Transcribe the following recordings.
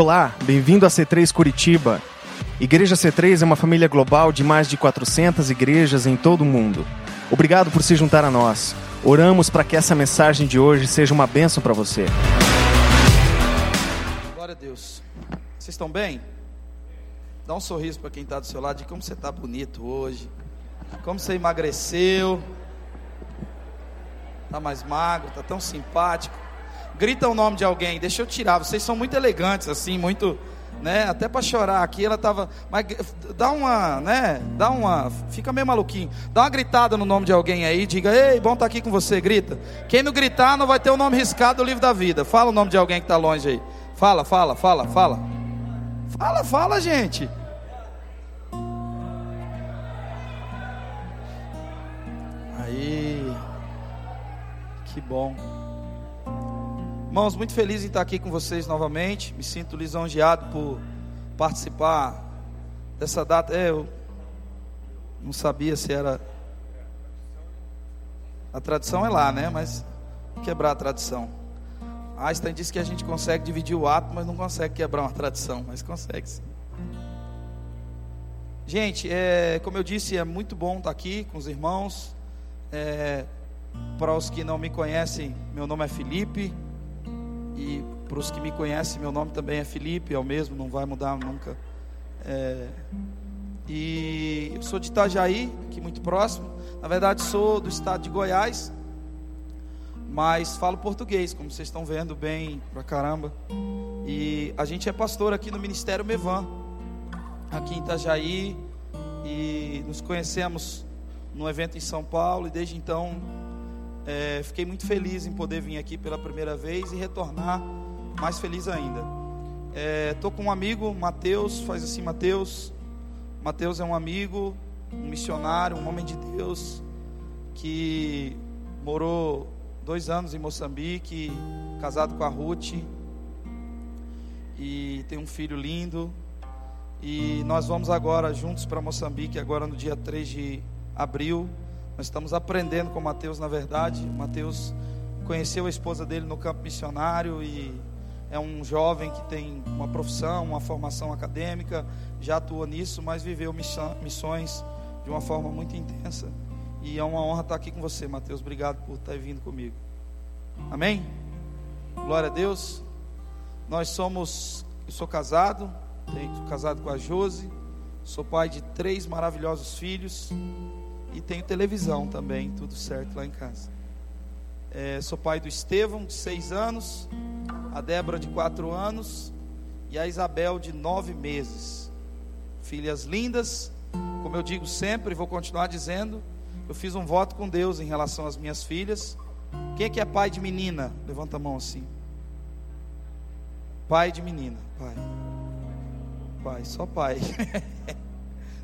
Olá, bem-vindo a C3 Curitiba. Igreja C3 é uma família global de mais de 400 igrejas em todo o mundo. Obrigado por se juntar a nós. Oramos para que essa mensagem de hoje seja uma bênção para você. Glória a Deus. Vocês estão bem? Dá um sorriso para quem está do seu lado de como você está bonito hoje. Como você emagreceu. Está mais magro, está tão simpático. Grita o nome de alguém, deixa eu tirar. Vocês são muito elegantes, assim, muito, né? Até para chorar aqui, ela tava. Mas dá uma, né? Dá uma. Fica meio maluquinho. Dá uma gritada no nome de alguém aí, diga, ei, bom estar tá aqui com você, grita. Quem não gritar não vai ter o nome riscado do livro da vida. Fala o nome de alguém que está longe aí. Fala, fala, fala, fala. Fala, fala, gente. Aí. Que bom. Irmãos, muito feliz em estar aqui com vocês novamente. Me sinto lisonjeado por participar dessa data. É, eu não sabia se era. A tradição é lá, né? Mas quebrar a tradição. Einstein disse que a gente consegue dividir o ato, mas não consegue quebrar uma tradição. Mas consegue sim. Gente, é, como eu disse, é muito bom estar aqui com os irmãos. É, para os que não me conhecem, meu nome é Felipe. E para os que me conhecem, meu nome também é Felipe, é o mesmo, não vai mudar nunca. É, e eu sou de Itajaí, aqui muito próximo. Na verdade, sou do estado de Goiás, mas falo português, como vocês estão vendo bem pra caramba. E a gente é pastor aqui no Ministério Mevan, aqui em Itajaí, e nos conhecemos no evento em São Paulo, e desde então é, fiquei muito feliz em poder vir aqui pela primeira vez e retornar mais feliz ainda. Estou é, com um amigo, Mateus, faz assim, Mateus. Mateus é um amigo, um missionário, um homem de Deus, que morou dois anos em Moçambique, casado com a Ruth, e tem um filho lindo. E nós vamos agora juntos para Moçambique, agora no dia 3 de abril. Nós estamos aprendendo com Mateus, na verdade. Mateus conheceu a esposa dele no campo missionário e é um jovem que tem uma profissão, uma formação acadêmica, já atua nisso, mas viveu missões de uma forma muito intensa. E é uma honra estar aqui com você, Mateus. Obrigado por estar vindo comigo. Amém? Glória a Deus. Nós somos, eu sou casado, tenho casado com a Jose, sou pai de três maravilhosos filhos. E tenho televisão também, tudo certo lá em casa. É, sou pai do Estevão, de seis anos, a Débora, de quatro anos, e a Isabel, de nove meses. Filhas lindas, como eu digo sempre, vou continuar dizendo, eu fiz um voto com Deus em relação às minhas filhas. Quem é que é pai de menina? Levanta a mão assim. Pai de menina, pai. Pai, só pai.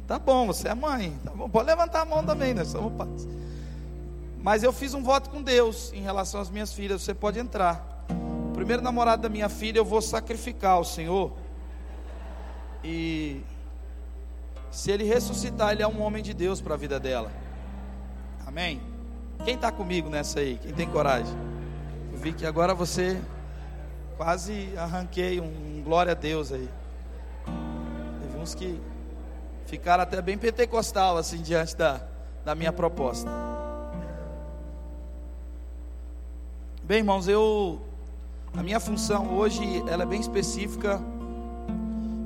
Tá bom, você é mãe. Tá bom, pode levantar a mão também, nós somos pais. Mas eu fiz um voto com Deus em relação às minhas filhas. Você pode entrar. O primeiro namorado da minha filha eu vou sacrificar ao Senhor. E se ele ressuscitar, ele é um homem de Deus para a vida dela. Amém? Quem está comigo nessa aí? Quem tem coragem? Eu vi que agora você quase arranquei um glória a Deus aí. Teve uns que ficaram até bem pentecostal assim diante da, da minha proposta. Bem, irmãos, eu a minha função hoje ela é bem específica.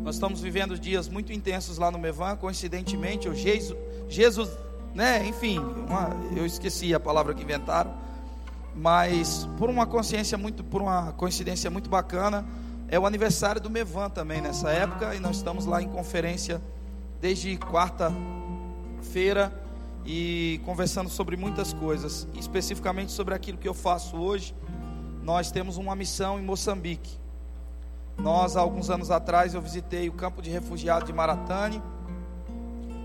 Nós estamos vivendo dias muito intensos lá no Mevan, coincidentemente, o Jesus, Jesus né, enfim, uma, eu esqueci a palavra que inventaram, mas por uma consciência muito, por uma coincidência muito bacana, é o aniversário do Mevan também nessa época e nós estamos lá em conferência desde quarta-feira e conversando sobre muitas coisas, especificamente sobre aquilo que eu faço hoje. Nós temos uma missão em Moçambique. Nós, há alguns anos atrás, eu visitei o campo de refugiados de Maratane.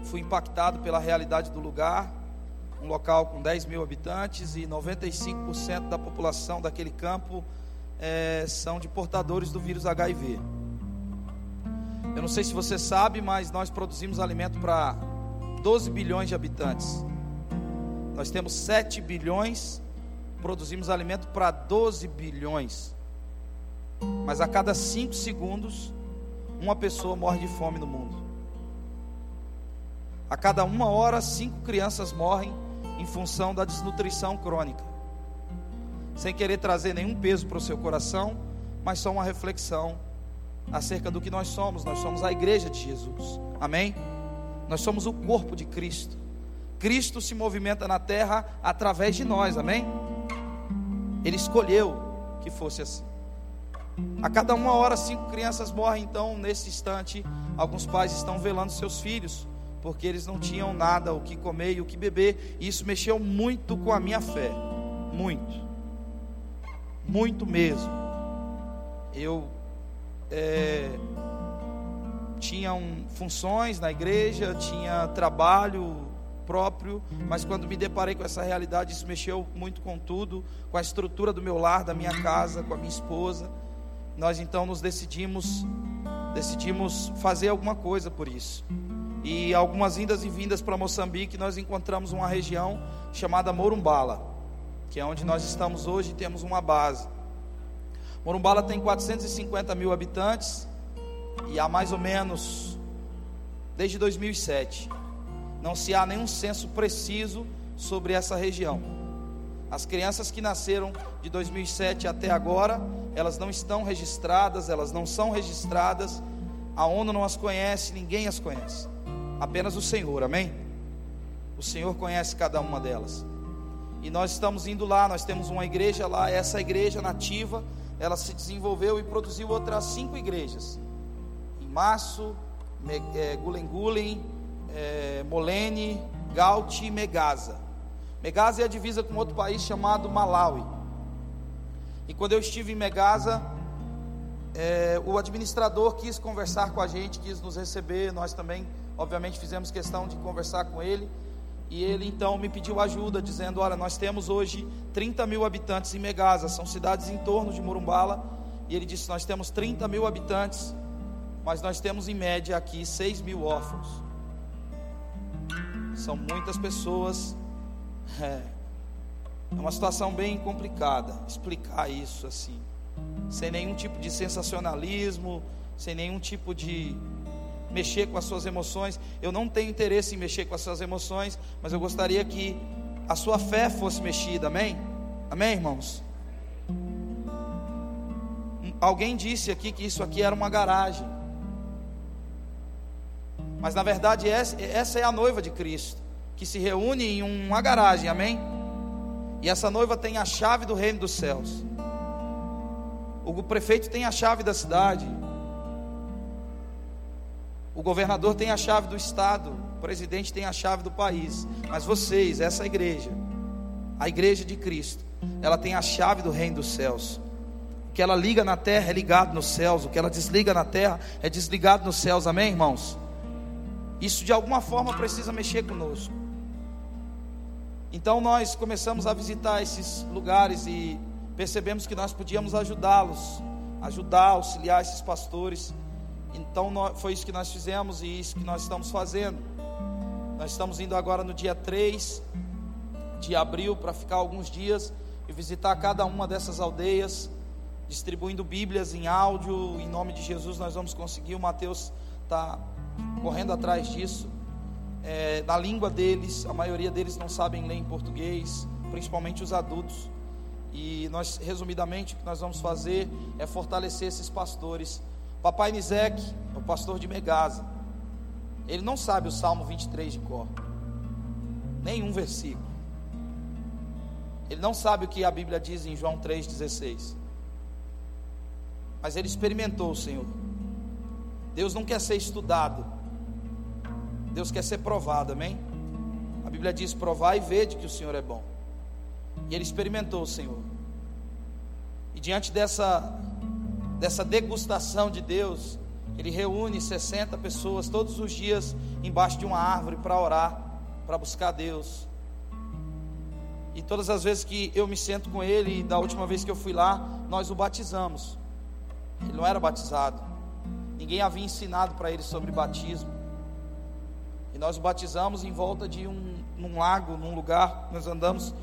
Fui impactado pela realidade do lugar. Um local com 10 mil habitantes e 95% da população daquele campo é, são de portadores do vírus HIV. Eu não sei se você sabe, mas nós produzimos alimento para 12 bilhões de habitantes. Nós temos 7 bilhões, produzimos alimento para 12 bilhões. Mas a cada cinco segundos, uma pessoa morre de fome no mundo. A cada uma hora, cinco crianças morrem em função da desnutrição crônica. Sem querer trazer nenhum peso para o seu coração, mas só uma reflexão acerca do que nós somos. Nós somos a igreja de Jesus. Amém? Nós somos o corpo de Cristo. Cristo se movimenta na terra através de nós. Amém? Ele escolheu que fosse assim. A cada uma hora, cinco crianças morrem. Então, nesse instante, alguns pais estão velando seus filhos, porque eles não tinham nada o que comer e o que beber. E isso mexeu muito com a minha fé. Muito. Muito mesmo. Eu é, tinha funções na igreja, tinha trabalho próprio, mas quando me deparei com essa realidade, isso mexeu muito com tudo, com a estrutura do meu lar, da minha casa, com a minha esposa. Nós então nos decidimos decidimos fazer alguma coisa por isso. E algumas indas e vindas para Moçambique, nós encontramos uma região chamada Morumbala, que é onde nós estamos hoje e temos uma base. Morumbala tem 450 mil habitantes e há mais ou menos desde 2007 não se há nenhum censo preciso sobre essa região. As crianças que nasceram de 2007 até agora, elas não estão registradas, elas não são registradas. A ONU não as conhece, ninguém as conhece. Apenas o Senhor, amém? O Senhor conhece cada uma delas. E nós estamos indo lá, nós temos uma igreja lá, essa igreja nativa, ela se desenvolveu e produziu outras cinco igrejas. Em março, é, Gulen Gulen, é, Molene, Gauti e Megaza. Megaza é a divisa com outro país chamado Malawi. E quando eu estive em Megaza, é, o administrador quis conversar com a gente, quis nos receber. Nós também, obviamente, fizemos questão de conversar com ele. E ele então me pediu ajuda, dizendo: Olha, nós temos hoje 30 mil habitantes em Megaza, são cidades em torno de Morumbala. E ele disse: Nós temos 30 mil habitantes, mas nós temos em média aqui 6 mil órfãos. São muitas pessoas. É, é uma situação bem complicada explicar isso assim, sem nenhum tipo de sensacionalismo, sem nenhum tipo de mexer com as suas emoções. Eu não tenho interesse em mexer com as suas emoções, mas eu gostaria que a sua fé fosse mexida, amém? Amém, irmãos? Alguém disse aqui que isso aqui era uma garagem. Mas na verdade essa é a noiva de Cristo, que se reúne em uma garagem, amém? E essa noiva tem a chave do reino dos céus. O prefeito tem a chave da cidade. O governador tem a chave do estado, o presidente tem a chave do país. Mas vocês, essa igreja, a igreja de Cristo, ela tem a chave do reino dos céus. O que ela liga na terra é ligado nos céus, o que ela desliga na terra é desligado nos céus. Amém, irmãos? Isso de alguma forma precisa mexer conosco. Então nós começamos a visitar esses lugares e percebemos que nós podíamos ajudá-los, ajudar, auxiliar esses pastores. Então foi isso que nós fizemos e isso que nós estamos fazendo. Nós estamos indo agora no dia 3 de abril para ficar alguns dias e visitar cada uma dessas aldeias, distribuindo Bíblias em áudio. Em nome de Jesus nós vamos conseguir. O Mateus está correndo atrás disso. É, na língua deles, a maioria deles não sabem ler em português, principalmente os adultos. E nós, resumidamente, o que nós vamos fazer é fortalecer esses pastores. Papai Nizek, o pastor de Megasa, ele não sabe o Salmo 23 de cor, nenhum versículo. Ele não sabe o que a Bíblia diz em João 3,16. Mas ele experimentou o Senhor. Deus não quer ser estudado, Deus quer ser provado, amém? A Bíblia diz: provar e vede que o Senhor é bom. E ele experimentou o Senhor. E diante dessa, dessa degustação de Deus, ele reúne 60 pessoas todos os dias embaixo de uma árvore para orar, para buscar Deus. E todas as vezes que eu me sento com ele, da última vez que eu fui lá, nós o batizamos. Ele não era batizado. Ninguém havia ensinado para ele sobre batismo. E nós o batizamos em volta de um num lago, num lugar. Nós andamos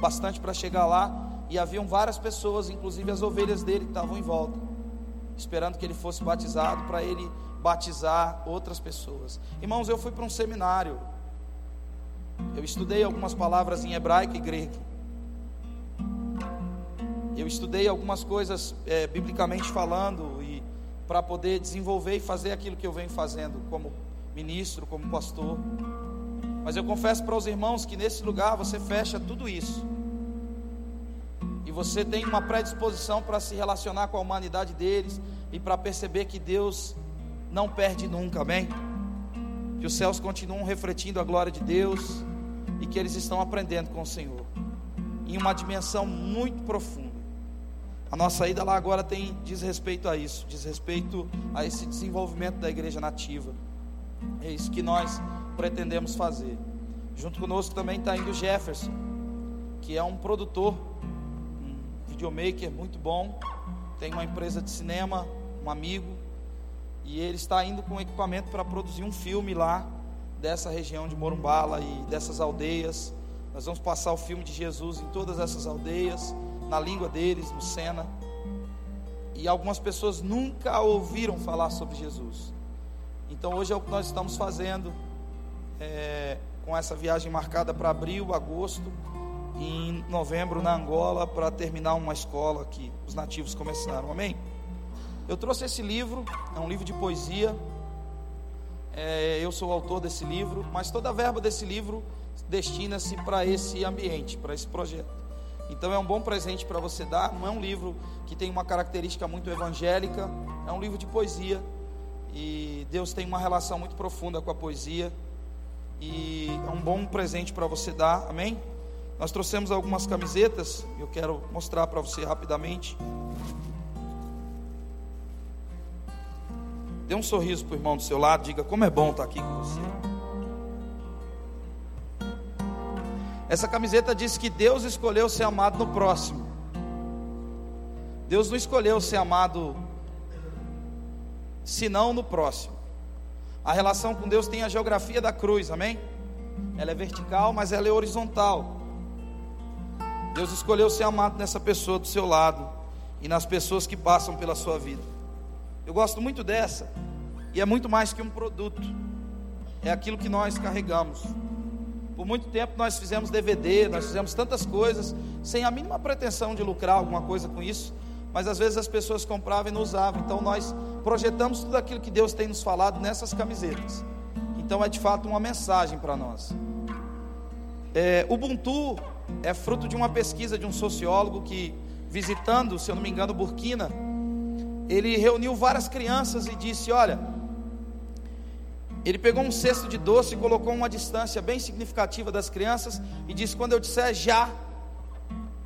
bastante para chegar lá. E haviam várias pessoas, inclusive as ovelhas dele, que estavam em volta. Esperando que ele fosse batizado para ele batizar outras pessoas. Irmãos, eu fui para um seminário. Eu estudei algumas palavras em hebraico e grego. Eu estudei algumas coisas é, biblicamente falando e para poder desenvolver e fazer aquilo que eu venho fazendo como ministro, como pastor. Mas eu confesso para os irmãos que nesse lugar você fecha tudo isso. Você tem uma predisposição para se relacionar com a humanidade deles e para perceber que Deus não perde nunca, amém? Que os céus continuam refletindo a glória de Deus e que eles estão aprendendo com o Senhor em uma dimensão muito profunda. A nossa ida lá agora tem diz respeito a isso, diz respeito a esse desenvolvimento da igreja nativa. É isso que nós pretendemos fazer. Junto conosco também está indo Jefferson, que é um produtor, videomaker muito bom, tem uma empresa de cinema, um amigo, e ele está indo com equipamento para produzir um filme lá dessa região de Morumbala e dessas aldeias. Nós vamos passar o filme de Jesus em todas essas aldeias na língua deles, no Sena. E algumas pessoas nunca ouviram falar sobre Jesus. Então hoje é o que nós estamos fazendo é, com essa viagem marcada para abril, agosto em novembro na Angola para terminar uma escola que os nativos começaram. Amém? Eu trouxe esse livro, é um livro de poesia. É, eu sou o autor desse livro, mas toda a verba desse livro destina-se para esse ambiente, para esse projeto. Então é um bom presente para você dar. Não é um livro que tem uma característica muito evangélica, é um livro de poesia. E Deus tem uma relação muito profunda com a poesia. E é um bom presente para você dar, amém? Nós trouxemos algumas camisetas, eu quero mostrar para você rapidamente. Dê um sorriso para o irmão do seu lado, diga como é bom estar aqui com você. Essa camiseta diz que Deus escolheu ser amado no próximo. Deus não escolheu ser amado senão no próximo. A relação com Deus tem a geografia da cruz, amém? Ela é vertical, mas ela é horizontal. Deus escolheu ser amado nessa pessoa do seu lado e nas pessoas que passam pela sua vida. Eu gosto muito dessa, e é muito mais que um produto, é aquilo que nós carregamos. Por muito tempo nós fizemos DVD, nós fizemos tantas coisas, sem a mínima pretensão de lucrar alguma coisa com isso, mas às vezes as pessoas compravam e não usavam. Então nós projetamos tudo aquilo que Deus tem nos falado nessas camisetas. Então é de fato uma mensagem para nós. É, Ubuntu é fruto de uma pesquisa de um sociólogo que, visitando, se eu não me engano, Burkina, ele reuniu várias crianças e disse: Olha, ele pegou um cesto de doce e colocou uma distância bem significativa das crianças e disse: Quando eu disser já,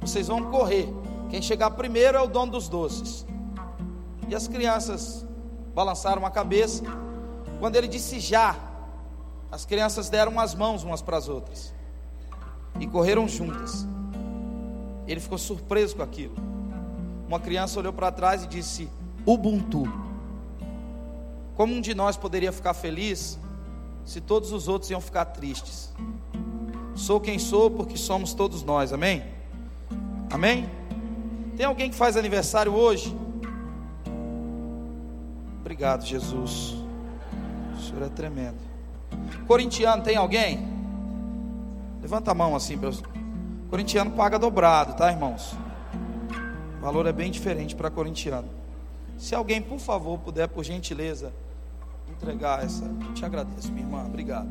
vocês vão correr. Quem chegar primeiro é o dono dos doces. E as crianças balançaram a cabeça. Quando ele disse já, as crianças deram as mãos umas para as outras e correram juntas. Ele ficou surpreso com aquilo. Uma criança olhou para trás e disse: Ubuntu. Como um de nós poderia ficar feliz se todos os outros iam ficar tristes? Sou quem sou porque somos todos nós, amém? Amém? Tem alguém que faz aniversário hoje? Obrigado, Jesus. O Senhor é tremendo. Corintiano, tem alguém? Levanta a mão assim. Corintiano paga dobrado, tá, irmãos? O valor é bem diferente para corintiano. Se alguém, por favor, puder, por gentileza, entregar essa. Te agradeço, minha irmã. Obrigado.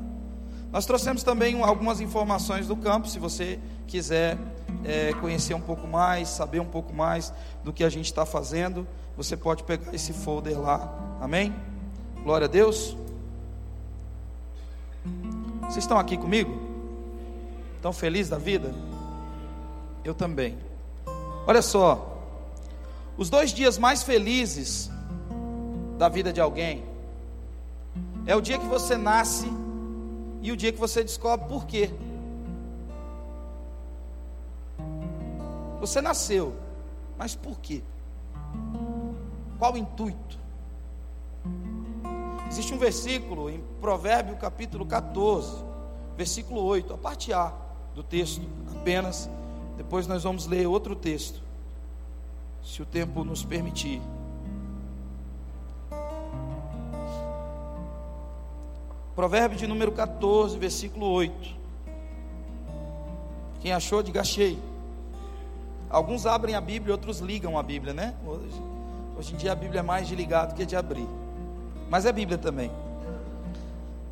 Nós trouxemos também algumas informações do campo, se você quiser é, conhecer um pouco mais, saber um pouco mais do que a gente está fazendo, você pode pegar esse folder lá. Amém? Glória a Deus. Vocês estão aqui comigo? Estão felizes da vida? Eu também. Olha só, os dois dias mais felizes da vida de alguém é o dia que você nasce e o dia que você descobre por quê. Você nasceu, mas por quê? Qual o intuito? Existe um versículo em Provérbio capítulo 14, versículo 8, a parte A do texto apenas. Depois nós vamos ler outro texto, se o tempo nos permitir. Provérbio de número 14, versículo 8. Quem achou, diga achei. Alguns abrem a Bíblia, outros ligam a Bíblia, né? Hoje, hoje em dia a Bíblia é mais de ligar do que de abrir. Mas é Bíblia também.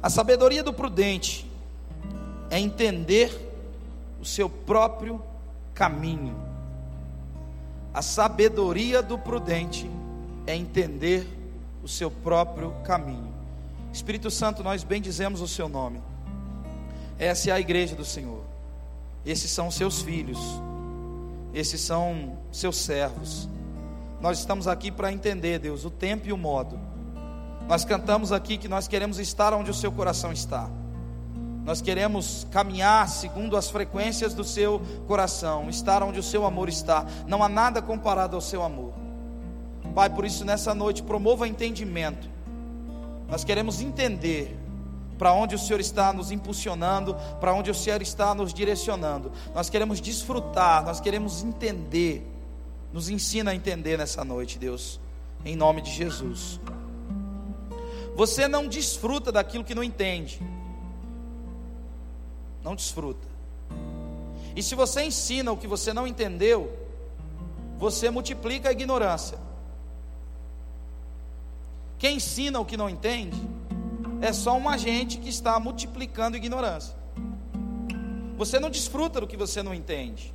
A sabedoria do prudente é entender o seu próprio caminho. A sabedoria do prudente é entender o seu próprio caminho. Espírito Santo, nós bendizemos o seu nome. Essa é a igreja do Senhor. Esses são seus filhos. Esses são seus servos. Nós estamos aqui para entender, Deus, o tempo e o modo. Nós cantamos aqui que nós queremos estar onde o seu coração está. Nós queremos caminhar segundo as frequências do seu coração, estar onde o seu amor está. Não há nada comparado ao seu amor. Pai, por isso nessa noite promova entendimento. Nós queremos entender para onde o Senhor está nos impulsionando, para onde o Senhor está nos direcionando. Nós queremos desfrutar, nós queremos entender. Nos ensina a entender nessa noite, Deus, em nome de Jesus. Você não desfruta daquilo que não entende não desfruta. E se você ensina o que você não entendeu, você multiplica a ignorância. Quem ensina o que não entende é só um agente que está multiplicando ignorância. Você não desfruta do que você não entende.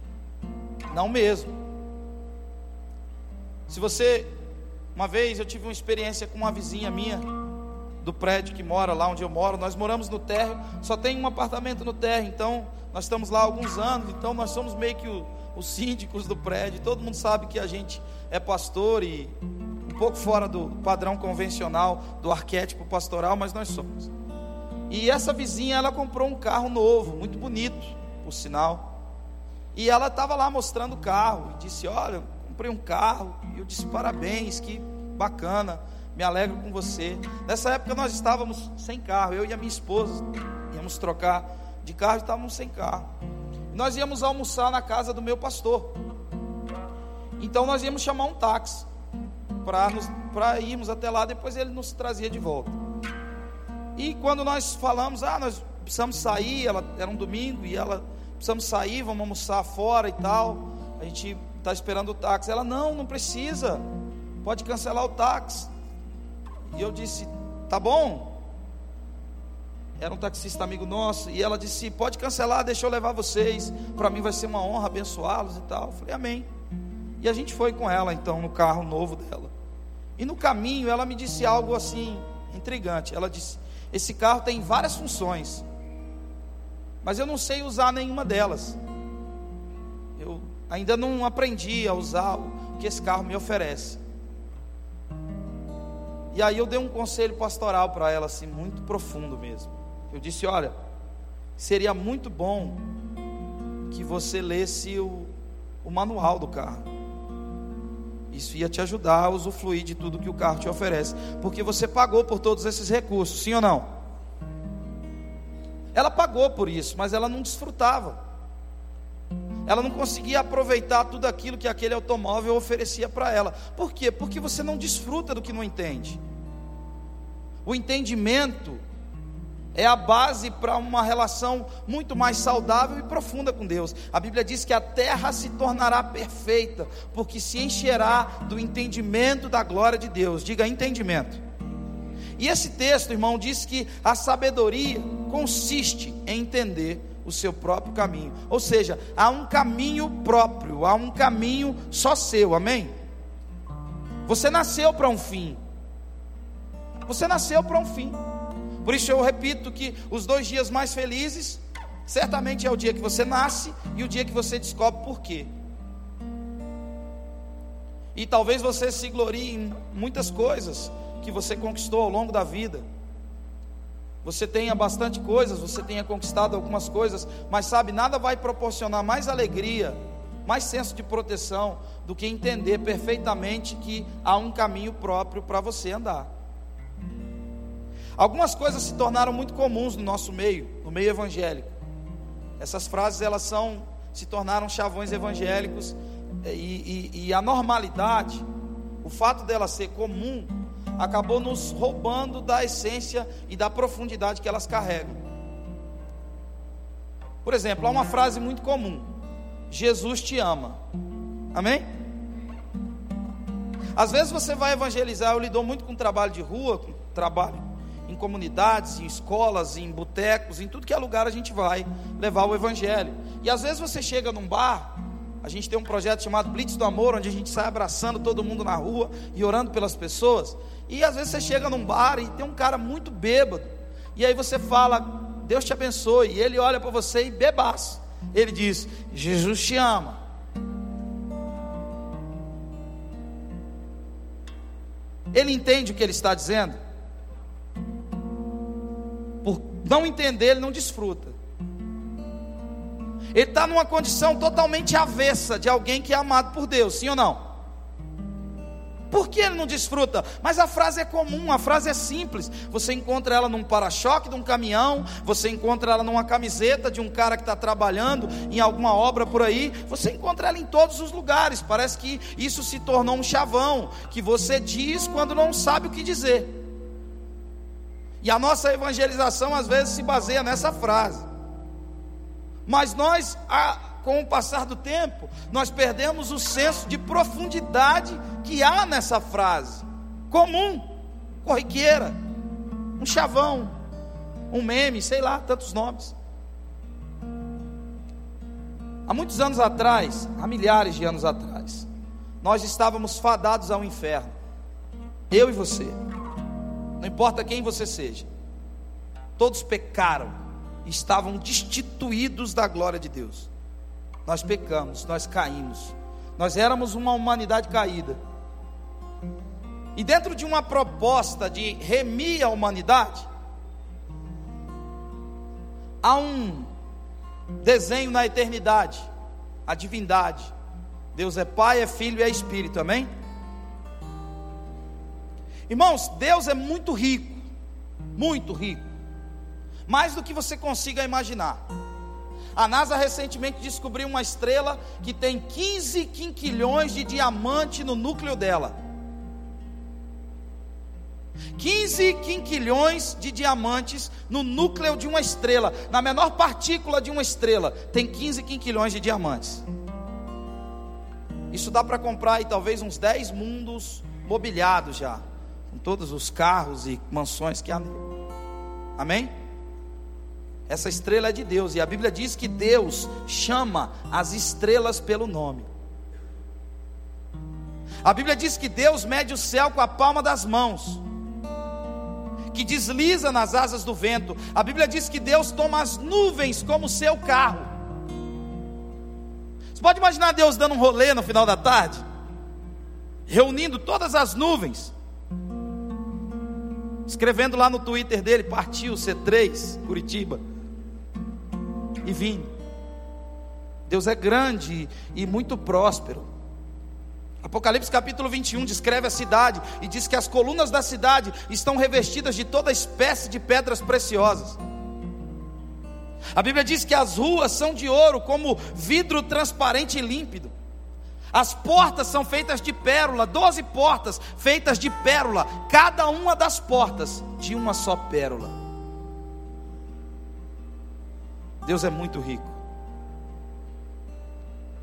Não mesmo. Se você, uma vez eu tive uma experiência com uma vizinha minha, do prédio que mora lá onde eu moro. Nós moramos no térreo, só tem um apartamento no térreo, então nós estamos lá há alguns anos, então nós somos meio que o, os síndicos do prédio. Todo mundo sabe que a gente é pastor e um pouco fora do padrão convencional do arquétipo pastoral, mas nós somos. E essa vizinha, ela comprou um carro novo, muito bonito, por sinal. E ela estava lá mostrando o carro e disse: Olha, comprei um carro. E eu disse: Parabéns, que bacana me alegro com você. Nessa época nós estávamos sem carro, eu e a minha esposa íamos trocar de carro e estávamos sem carro. Nós íamos almoçar na casa do meu pastor. Então nós íamos chamar um táxi para irmos até lá, depois ele nos trazia de volta. E quando nós falamos, ah, nós precisamos sair, ela, era um domingo e ela precisamos sair, vamos almoçar fora e tal. A gente está esperando o táxi. Ela, não, não precisa. Pode cancelar o táxi. E eu disse: Tá bom. Era um taxista amigo nosso. E ela disse: Pode cancelar, deixa eu levar vocês. Para mim vai ser uma honra abençoá-los e tal. Eu falei: Amém. E a gente foi com ela então no carro novo dela. E no caminho ela me disse algo assim intrigante. Ela disse: Esse carro tem várias funções, mas eu não sei usar nenhuma delas. Eu ainda não aprendi a usar o que esse carro me oferece. E aí eu dei um conselho pastoral para ela, assim, muito profundo mesmo. Eu disse: olha, seria muito bom que você lesse o, o manual do carro. Isso ia te ajudar a usufruir de tudo que o carro te oferece, porque você pagou por todos esses recursos, sim ou não? Ela pagou por isso, mas ela não desfrutava. Ela não conseguia aproveitar tudo aquilo que aquele automóvel oferecia para ela. Por quê? Porque você não desfruta do que não entende. O entendimento é a base para uma relação muito mais saudável e profunda com Deus. A Bíblia diz que a terra se tornará perfeita, porque se encherá do entendimento da glória de Deus. Diga entendimento. E esse texto, irmão, diz que a sabedoria consiste em entender o seu próprio caminho. Ou seja, há um caminho próprio, há um caminho só seu, amém? Você nasceu para um fim. Você nasceu para um fim. Por isso eu repito que os dois dias mais felizes, certamente é o dia que você nasce e o dia que você descobre por quê. E talvez você se glorie em muitas coisas que você conquistou ao longo da vida você tenha bastante coisas, você tenha conquistado algumas coisas, mas sabe, nada vai proporcionar mais alegria, mais senso de proteção do que entender perfeitamente que há um caminho próprio para você andar. Algumas coisas se tornaram muito comuns no nosso meio, no meio evangélico. Essas frases elas são se tornaram chavões evangélicos e, e, e a normalidade, o fato dela ser comum, acabou nos roubando da essência e da profundidade que elas carregam. Por exemplo, há uma frase muito comum: Jesus te ama. Amém? Às vezes você vai evangelizar, eu lido muito com trabalho de rua, com trabalho em comunidades, em escolas, em botecos, em tudo que é lugar a gente vai levar o evangelho. E às vezes você chega num bar, a gente tem um projeto chamado Blitz do Amor, onde a gente sai abraçando todo mundo na rua e orando pelas pessoas. E às vezes você chega num bar e tem um cara muito bêbado. E aí você fala, Deus te abençoe. E ele olha para você e bebaço. Ele diz: Jesus te ama. Ele entende o que ele está dizendo? Por não entender, ele não desfruta. Ele está numa condição totalmente avessa de alguém que é amado por Deus, sim ou não? Por que ele não desfruta? Mas a frase é comum, a frase é simples. Você encontra ela num para-choque de um caminhão, você encontra ela numa camiseta de um cara que está trabalhando em alguma obra por aí, você encontra ela em todos os lugares. Parece que isso se tornou um chavão que você diz quando não sabe o que dizer. E a nossa evangelização às vezes se baseia nessa frase. Mas nós, com o passar do tempo, nós perdemos o senso de profundidade que há nessa frase. Comum, corriqueira, um chavão, um meme, sei lá, tantos nomes. Há muitos anos atrás, há milhares de anos atrás, nós estávamos fadados ao inferno. Eu e você. Não importa quem você seja. Todos pecaram estavam destituídos da glória de Deus. Nós pecamos, nós caímos. Nós éramos uma humanidade caída. E dentro de uma proposta de remir a humanidade, há um desenho na eternidade, a divindade. Deus é Pai, é Filho e é Espírito, amém? Irmãos, Deus é muito rico, muito rico mais do que você consiga imaginar. A NASA recentemente descobriu uma estrela que tem 15 quinquilhões de diamante no núcleo dela. 15 quinquilhões de diamantes no núcleo de uma estrela, na menor partícula de uma estrela, tem 15 quinquilhões de diamantes. Isso dá para comprar aí talvez uns 10 mundos mobiliados já, com todos os carros e mansões que há. Amém? Essa estrela é de Deus, e a Bíblia diz que Deus chama as estrelas pelo nome. A Bíblia diz que Deus mede o céu com a palma das mãos, que desliza nas asas do vento. A Bíblia diz que Deus toma as nuvens como seu carro. Você pode imaginar Deus dando um rolê no final da tarde, reunindo todas as nuvens, escrevendo lá no Twitter dele: partiu C3, Curitiba e vinho. Deus é grande e muito próspero. Apocalipse capítulo 21 descreve a cidade e diz que as colunas da cidade estão revestidas de toda espécie de pedras preciosas. A Bíblia diz que as ruas são de ouro, como vidro transparente e límpido. As portas são feitas de pérola, doze portas feitas de pérola, cada uma das portas de uma só pérola. Deus é muito rico.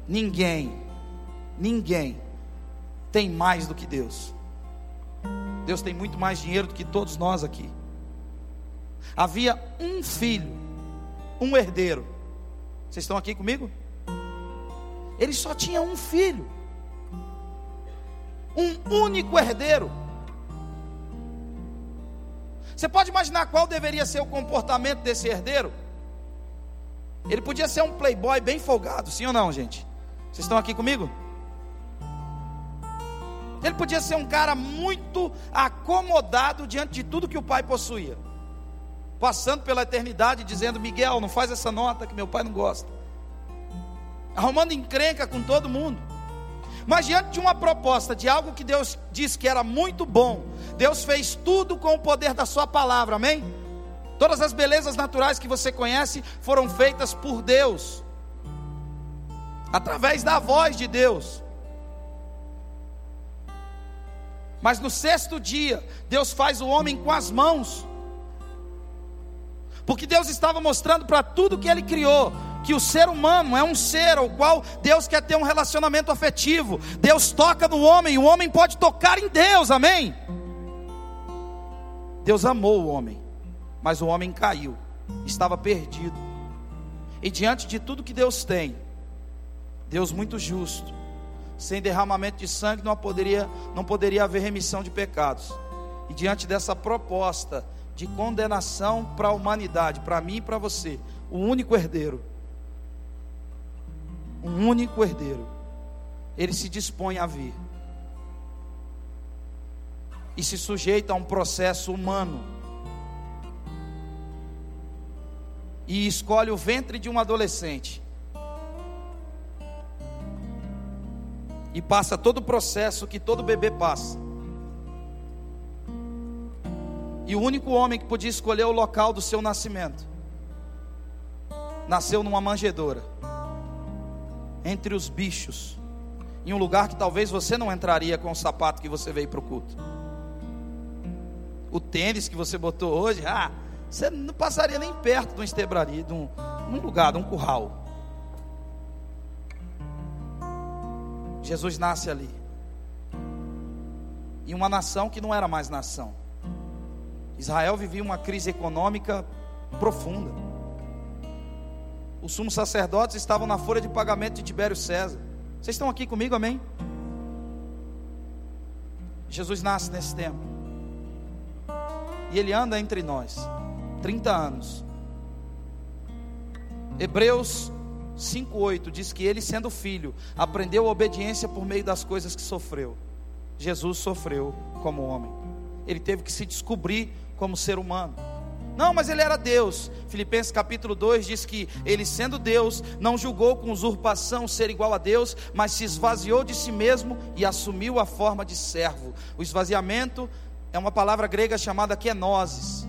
Ninguém, ninguém tem mais do que Deus. Deus tem muito mais dinheiro do que todos nós aqui. Havia um filho, um herdeiro. Vocês estão aqui comigo? Ele só tinha um filho, um único herdeiro. Você pode imaginar qual deveria ser o comportamento desse herdeiro? Ele podia ser um playboy bem folgado, sim ou não, gente? Vocês estão aqui comigo? Ele podia ser um cara muito acomodado diante de tudo que o pai possuía. Passando pela eternidade dizendo: Miguel, não faz essa nota que meu pai não gosta. Arrumando encrenca com todo mundo. Mas diante de uma proposta de algo que Deus disse que era muito bom, Deus fez tudo com o poder da Sua palavra, amém? Todas as belezas naturais que você conhece foram feitas por Deus, através da voz de Deus. Mas no sexto dia, Deus faz o homem com as mãos. Porque Deus estava mostrando para tudo que Ele criou que o ser humano é um ser ao qual Deus quer ter um relacionamento afetivo. Deus toca no homem, o homem pode tocar em Deus, amém? Deus amou o homem, mas o homem caiu, estava perdido. E diante de tudo que Deus tem, Deus muito justo, sem derramamento de sangue não poderia, não poderia haver remissão de pecados. E diante dessa proposta, de condenação para a humanidade, para mim e para você, o único herdeiro. Um único herdeiro. Ele se dispõe a vir. E se sujeita a um processo humano. E escolhe o ventre de um adolescente. E passa todo o processo que todo bebê passa E o único homem que podia escolher o local do seu nascimento nasceu numa manjedoura, entre os bichos, em um lugar que talvez você não entraria com o sapato que você veio para o culto. O tênis que você botou hoje, ah, você não passaria nem perto de um estebraria, de um, um lugar, de um curral. Jesus nasce ali. E uma nação que não era mais nação. Israel vivia uma crise econômica profunda. Os sumos sacerdotes estavam na folha de pagamento de Tibério César. Vocês estão aqui comigo, amém? Jesus nasce nesse tempo. E ele anda entre nós. 30 anos. Hebreus 5:8 diz que ele, sendo filho, aprendeu a obediência por meio das coisas que sofreu. Jesus sofreu como homem. Ele teve que se descobrir como ser humano. Não, mas ele era Deus. Filipenses capítulo 2 diz que ele, sendo Deus, não julgou com usurpação ser igual a Deus, mas se esvaziou de si mesmo e assumiu a forma de servo. O esvaziamento é uma palavra grega chamada kenosis.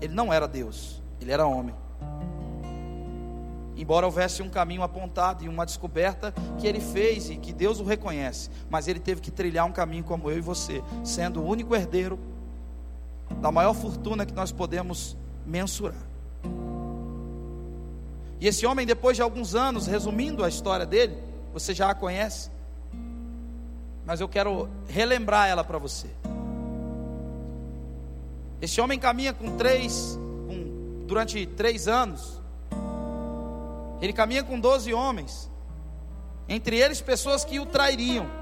Ele não era Deus, ele era homem. Embora houvesse um caminho apontado e uma descoberta que ele fez e que Deus o reconhece, mas ele teve que trilhar um caminho como eu e você, sendo o único herdeiro da maior fortuna que nós podemos mensurar. E esse homem, depois de alguns anos, resumindo a história dele, você já a conhece, mas eu quero relembrar ela para você. Esse homem caminha com três, com, durante três anos. Ele caminha com doze homens, entre eles pessoas que o trairiam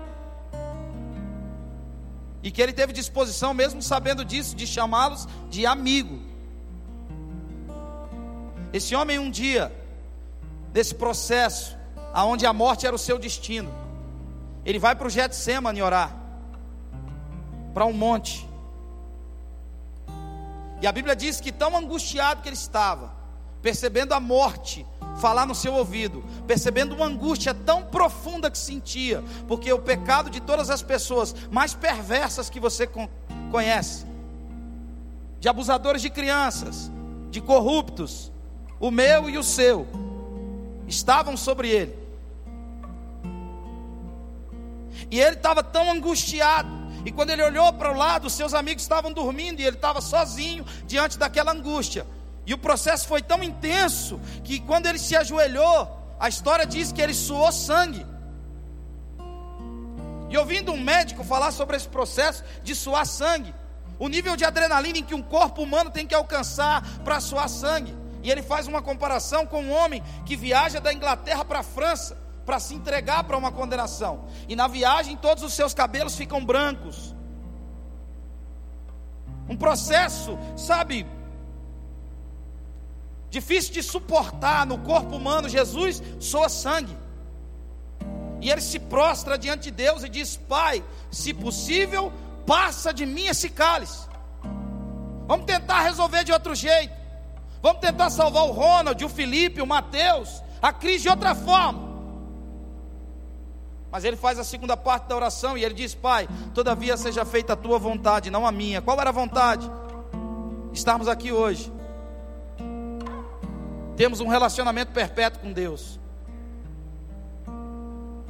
e que ele teve disposição, mesmo sabendo disso, de chamá-los de amigo. Esse homem, um dia, desse processo, aonde a morte era o seu destino, ele vai para o Getsemane orar, para um monte. E a Bíblia diz que tão angustiado que ele estava, percebendo a morte falar no seu ouvido, percebendo uma angústia tão profunda que sentia, porque o pecado de todas as pessoas mais perversas que você conhece, de abusadores de crianças, de corruptos, o meu e o seu, estavam sobre ele. E ele estava tão angustiado. E quando ele olhou para o lado, seus amigos estavam dormindo e ele estava sozinho diante daquela angústia. E o processo foi tão intenso que quando ele se ajoelhou, a história diz que ele suou sangue. E ouvindo um médico falar sobre esse processo de suar sangue, o nível de adrenalina em que um corpo humano tem que alcançar para suar sangue. E ele faz uma comparação com um homem que viaja da Inglaterra para a França para se entregar para uma condenação. E na viagem todos os seus cabelos ficam brancos. Um processo, sabe, difícil de suportar no corpo humano, Jesus soa sangue. E ele se prostra diante de Deus e diz: Pai, se possível, passa de mim esse cálice. Vamos tentar resolver de outro jeito. Vamos tentar salvar o Ronald, o Felipe, o Mateus, a crise de outra forma. Mas ele faz a segunda parte da oração e ele diz: Pai, todavia seja feita a tua vontade, não a minha. Qual era a vontade? Estarmos aqui hoje temos um relacionamento perpétuo com Deus.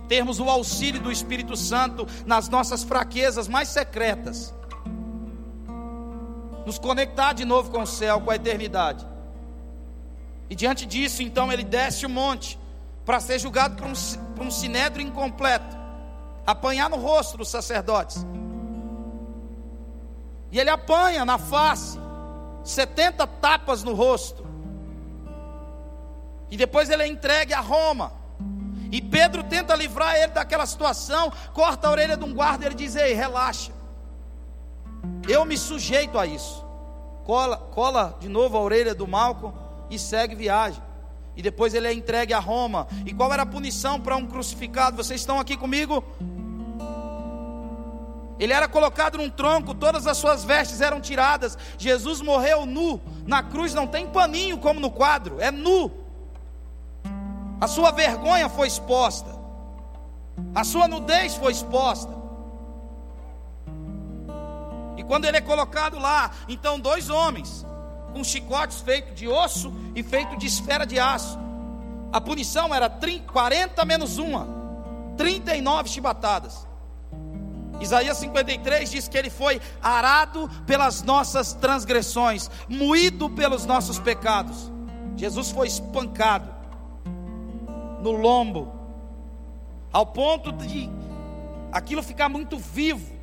termos o auxílio do Espírito Santo nas nossas fraquezas mais secretas, nos conectar de novo com o céu, com a eternidade. E diante disso, então, ele desce o monte para ser julgado por um, por um sinédrio incompleto, apanhar no rosto dos sacerdotes. E ele apanha na face, 70 tapas no rosto. E depois ele é entregue a Roma. E Pedro tenta livrar ele daquela situação, corta a orelha de um guarda e ele diz: Ei, relaxa. Eu me sujeito a isso. Cola, cola de novo a orelha do Malco e segue viagem. E depois ele é entregue a Roma. E qual era a punição para um crucificado? Vocês estão aqui comigo? Ele era colocado num tronco, todas as suas vestes eram tiradas. Jesus morreu nu. Na cruz não tem paninho como no quadro, é nu. A sua vergonha foi exposta. A sua nudez foi exposta. E quando ele é colocado lá, então dois homens com chicotes feitos de osso e feito de esfera de aço. A punição era 40 menos uma, 39 chibatadas. Isaías 53 diz que ele foi arado pelas nossas transgressões, moído pelos nossos pecados. Jesus foi espancado no lombo, ao ponto de aquilo ficar muito vivo.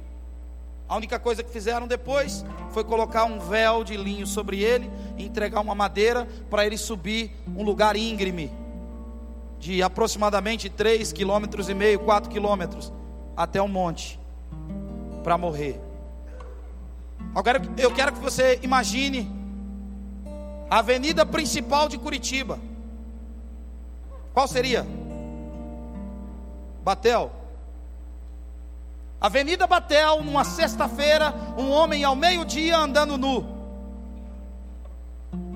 A única coisa que fizeram depois foi colocar um véu de linho sobre ele e entregar uma madeira para ele subir um lugar íngreme de aproximadamente 3 quilômetros e meio, 4 quilômetros até o monte para morrer. Agora eu quero que você imagine a avenida principal de Curitiba. Qual seria? Batel. Avenida Batel, numa sexta-feira, um homem ao meio-dia andando nu.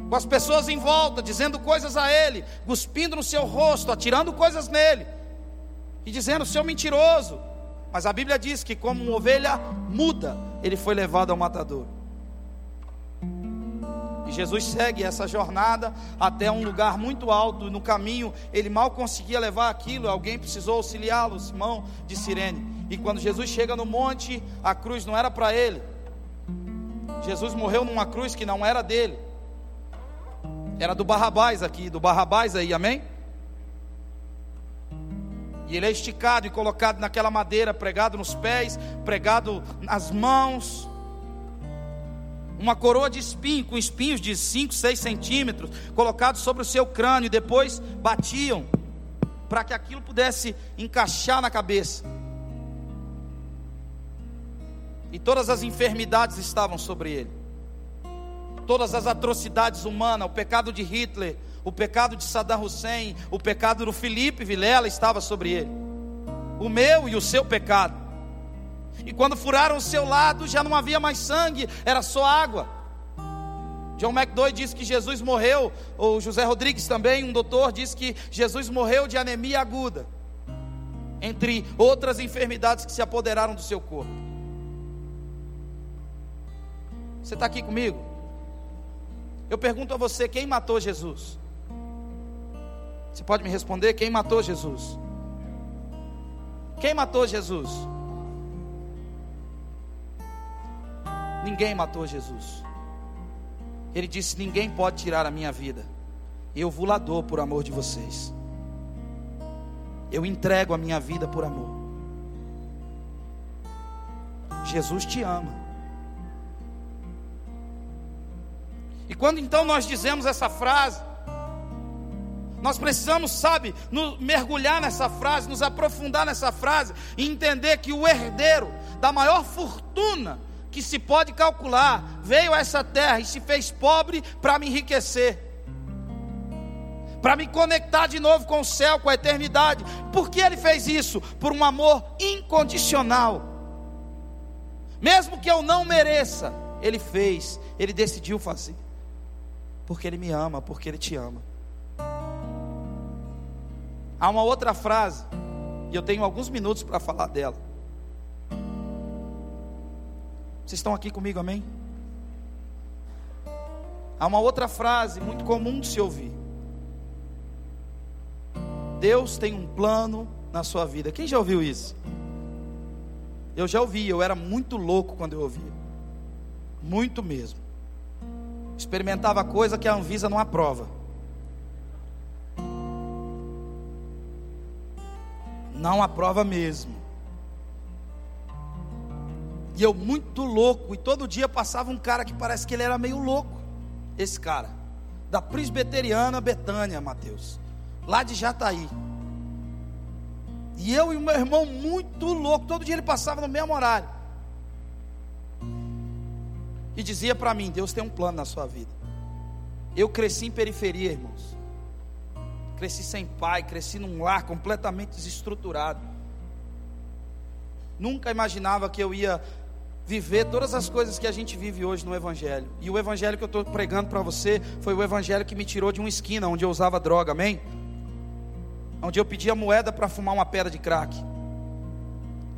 Com as pessoas em volta, dizendo coisas a ele, cuspindo no seu rosto, atirando coisas nele. E dizendo, seu mentiroso. Mas a Bíblia diz que, como uma ovelha muda, ele foi levado ao matador. E Jesus segue essa jornada até um lugar muito alto. No caminho, ele mal conseguia levar aquilo. Alguém precisou auxiliá-lo, Simão de Sirene. E quando Jesus chega no monte, a cruz não era para ele. Jesus morreu numa cruz que não era dele. Era do Barrabás aqui, do Barrabás aí, amém? E ele é esticado e colocado naquela madeira, pregado nos pés, pregado nas mãos uma coroa de espinho, com espinhos de 5, 6 centímetros, colocados sobre o seu crânio, e depois batiam, para que aquilo pudesse encaixar na cabeça. E todas as enfermidades estavam sobre ele, todas as atrocidades humanas, o pecado de Hitler, o pecado de Saddam Hussein, o pecado do Felipe Vilela estava sobre ele, o meu e o seu pecado. E quando furaram o seu lado, já não havia mais sangue, era só água. John McDowell disse que Jesus morreu, ou José Rodrigues também, um doutor, disse que Jesus morreu de anemia aguda, entre outras enfermidades que se apoderaram do seu corpo. Você está aqui comigo? Eu pergunto a você: quem matou Jesus? Você pode me responder? Quem matou Jesus? Quem matou Jesus? Ninguém matou Jesus. Ele disse: Ninguém pode tirar a minha vida. Eu vou lá dou por amor de vocês. Eu entrego a minha vida por amor. Jesus te ama. E quando então nós dizemos essa frase, nós precisamos, sabe, nos mergulhar nessa frase, nos aprofundar nessa frase e entender que o herdeiro da maior fortuna que se pode calcular, veio a essa terra e se fez pobre para me enriquecer, para me conectar de novo com o céu, com a eternidade. Por que ele fez isso? Por um amor incondicional. Mesmo que eu não mereça, ele fez, ele decidiu fazer. Porque ele me ama, porque ele te ama. Há uma outra frase, e eu tenho alguns minutos para falar dela Vocês estão aqui comigo, amém? Há uma outra frase muito comum de se ouvir. Deus tem um plano na sua vida. Quem já ouviu isso? Eu já ouvi, eu era muito louco quando eu ouvia. Muito mesmo. Experimentava coisa que a Anvisa não aprova. Não aprova mesmo. E eu muito louco, e todo dia passava um cara que parece que ele era meio louco. Esse cara, da Presbiteriana Betânia, Mateus, lá de Jataí. E eu e o meu irmão muito louco, todo dia ele passava no mesmo horário. E dizia para mim: Deus tem um plano na sua vida. Eu cresci em periferia, irmãos. Cresci sem pai, cresci num lar completamente desestruturado. Nunca imaginava que eu ia viver todas as coisas que a gente vive hoje no Evangelho. E o Evangelho que eu estou pregando para você foi o Evangelho que me tirou de uma esquina onde eu usava droga, amém? onde eu pedia moeda para fumar uma pedra de crack.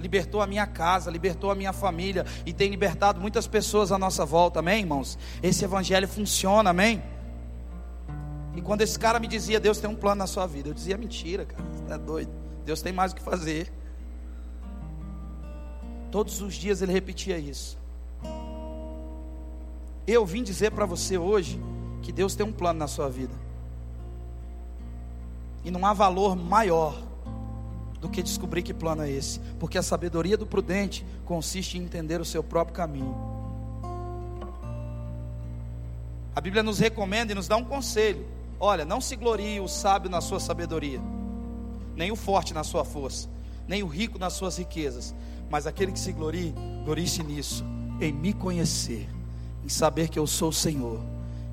Libertou a minha casa, libertou a minha família e tem libertado muitas pessoas à nossa volta, amém, irmãos? Esse evangelho funciona, amém? E quando esse cara me dizia, Deus tem um plano na sua vida, eu dizia, mentira, cara, você é doido. Deus tem mais o que fazer. Todos os dias ele repetia isso. Eu vim dizer para você hoje que Deus tem um plano na sua vida. E não há valor maior do que descobrir que plano é esse, porque a sabedoria do prudente consiste em entender o seu próprio caminho. A Bíblia nos recomenda e nos dá um conselho: olha, não se glorie o sábio na sua sabedoria, nem o forte na sua força, nem o rico nas suas riquezas, mas aquele que se glorie, glorie-se nisso, em me conhecer, em saber que eu sou o Senhor,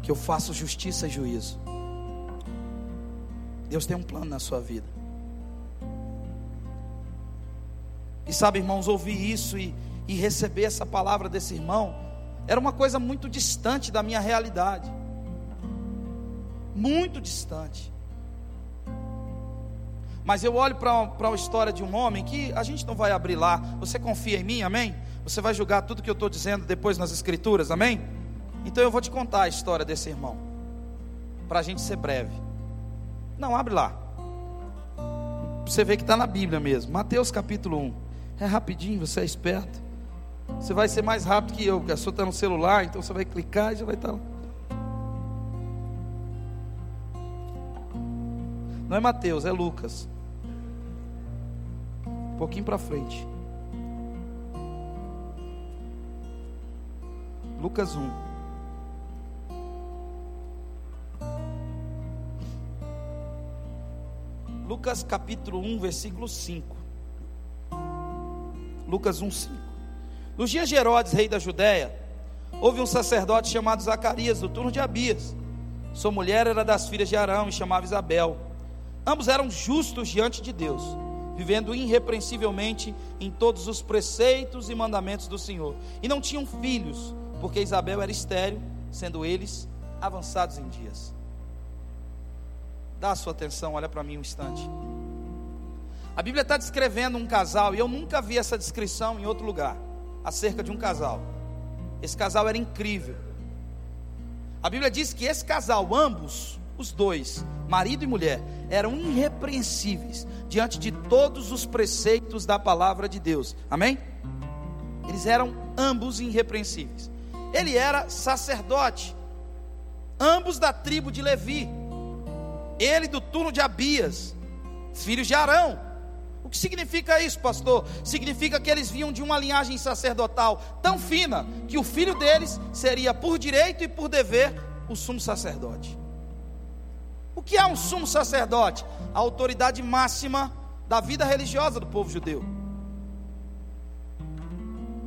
que eu faço justiça e juízo. Deus tem um plano na sua vida. E sabe, irmãos, ouvir isso e, e receber essa palavra desse irmão era uma coisa muito distante da minha realidade. Muito distante. Mas eu olho para a história de um homem que a gente não vai abrir lá. Você confia em mim, amém? Você vai julgar tudo que eu estou dizendo depois nas Escrituras, amém? Então eu vou te contar a história desse irmão, para a gente ser breve. Não, abre lá. Você vê que está na Bíblia mesmo. Mateus capítulo 1. É rapidinho, você é esperto. Você vai ser mais rápido que eu, porque a sua está no celular, então você vai clicar e já vai estar tá lá. Não é Mateus, é Lucas. Um pouquinho para frente. Lucas 1. Lucas capítulo 1, versículo 5. Lucas 1, 5. Nos dias de Herodes, rei da Judéia, houve um sacerdote chamado Zacarias, do turno de Abias. Sua mulher era das filhas de Arão e chamava Isabel. Ambos eram justos diante de Deus, vivendo irrepreensivelmente em todos os preceitos e mandamentos do Senhor. E não tinham filhos, porque Isabel era estéril, sendo eles avançados em dias. Dá sua atenção, olha para mim um instante. A Bíblia está descrevendo um casal, e eu nunca vi essa descrição em outro lugar, acerca de um casal. Esse casal era incrível. A Bíblia diz que esse casal, ambos, os dois, marido e mulher, eram irrepreensíveis diante de todos os preceitos da palavra de Deus. Amém? Eles eram ambos irrepreensíveis. Ele era sacerdote, ambos da tribo de Levi ele do turno de Abias, filhos de Arão. O que significa isso, pastor? Significa que eles vinham de uma linhagem sacerdotal tão fina que o filho deles seria por direito e por dever o sumo sacerdote. O que é um sumo sacerdote? A autoridade máxima da vida religiosa do povo judeu.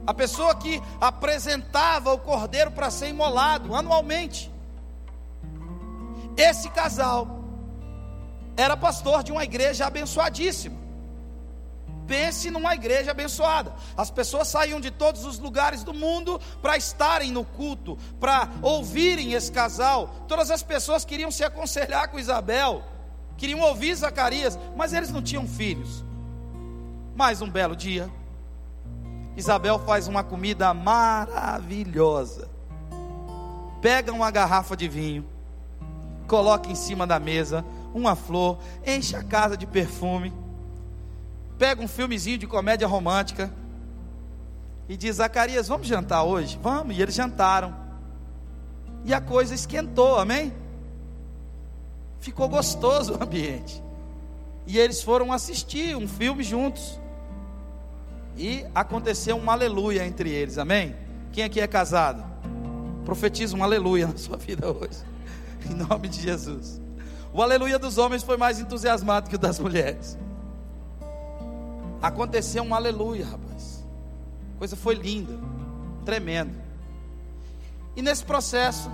A pessoa que apresentava o cordeiro para ser imolado anualmente. Esse casal era pastor de uma igreja abençoadíssima. Pense numa igreja abençoada. As pessoas saíam de todos os lugares do mundo para estarem no culto, para ouvirem esse casal. Todas as pessoas queriam se aconselhar com Isabel, queriam ouvir Zacarias, mas eles não tinham filhos. Mais um belo dia, Isabel faz uma comida maravilhosa. Pega uma garrafa de vinho, coloca em cima da mesa uma flor, enche a casa de perfume. Pega um filmezinho de comédia romântica e diz: Zacarias, vamos jantar hoje? Vamos. E eles jantaram. E a coisa esquentou, amém? Ficou gostoso o ambiente. E eles foram assistir um filme juntos. E aconteceu um aleluia entre eles, amém? Quem aqui é casado? Profetiza um aleluia na sua vida hoje, em nome de Jesus. O aleluia dos homens foi mais entusiasmado que o das mulheres. Aconteceu um aleluia, rapaz. A coisa foi linda, tremendo. E nesse processo,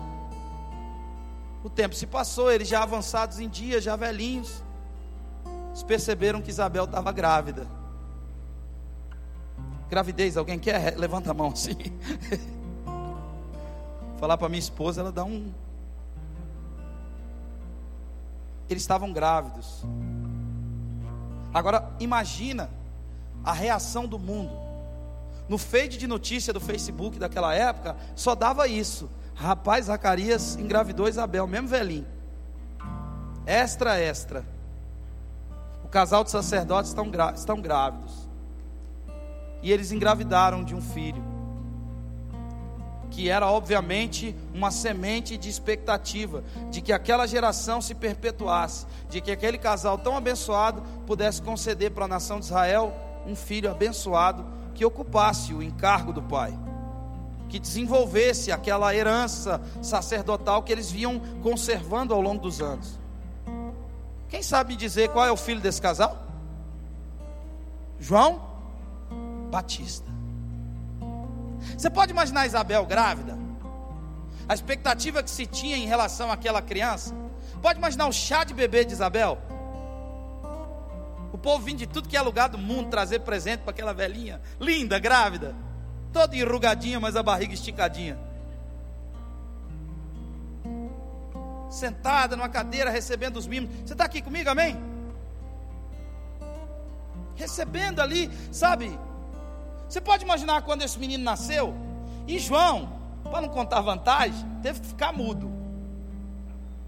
o tempo se passou, eles já avançados em dia, já velhinhos, eles perceberam que Isabel estava grávida. Gravidez, alguém quer? Levanta a mão assim. Falar para minha esposa, ela dá um. Eles estavam grávidos. Agora, imagina a reação do mundo. No feed de notícia do Facebook daquela época, só dava isso. Rapaz, Zacarias engravidou Isabel, mesmo velhinho. Extra, extra. O casal de sacerdotes estão, estão grávidos. E eles engravidaram de um filho. Que era, obviamente, uma semente de expectativa de que aquela geração se perpetuasse, de que aquele casal tão abençoado pudesse conceder para a nação de Israel um filho abençoado que ocupasse o encargo do pai, que desenvolvesse aquela herança sacerdotal que eles vinham conservando ao longo dos anos. Quem sabe dizer qual é o filho desse casal? João Batista. Você pode imaginar Isabel grávida? A expectativa que se tinha em relação àquela criança? Pode imaginar o chá de bebê de Isabel? O povo vinha de tudo que é lugar do mundo trazer presente para aquela velhinha, linda, grávida, toda enrugadinha, mas a barriga esticadinha. Sentada numa cadeira, recebendo os mimos. Você está aqui comigo, amém? Recebendo ali, sabe? Você pode imaginar quando esse menino nasceu? E João, para não contar vantagem, teve que ficar mudo.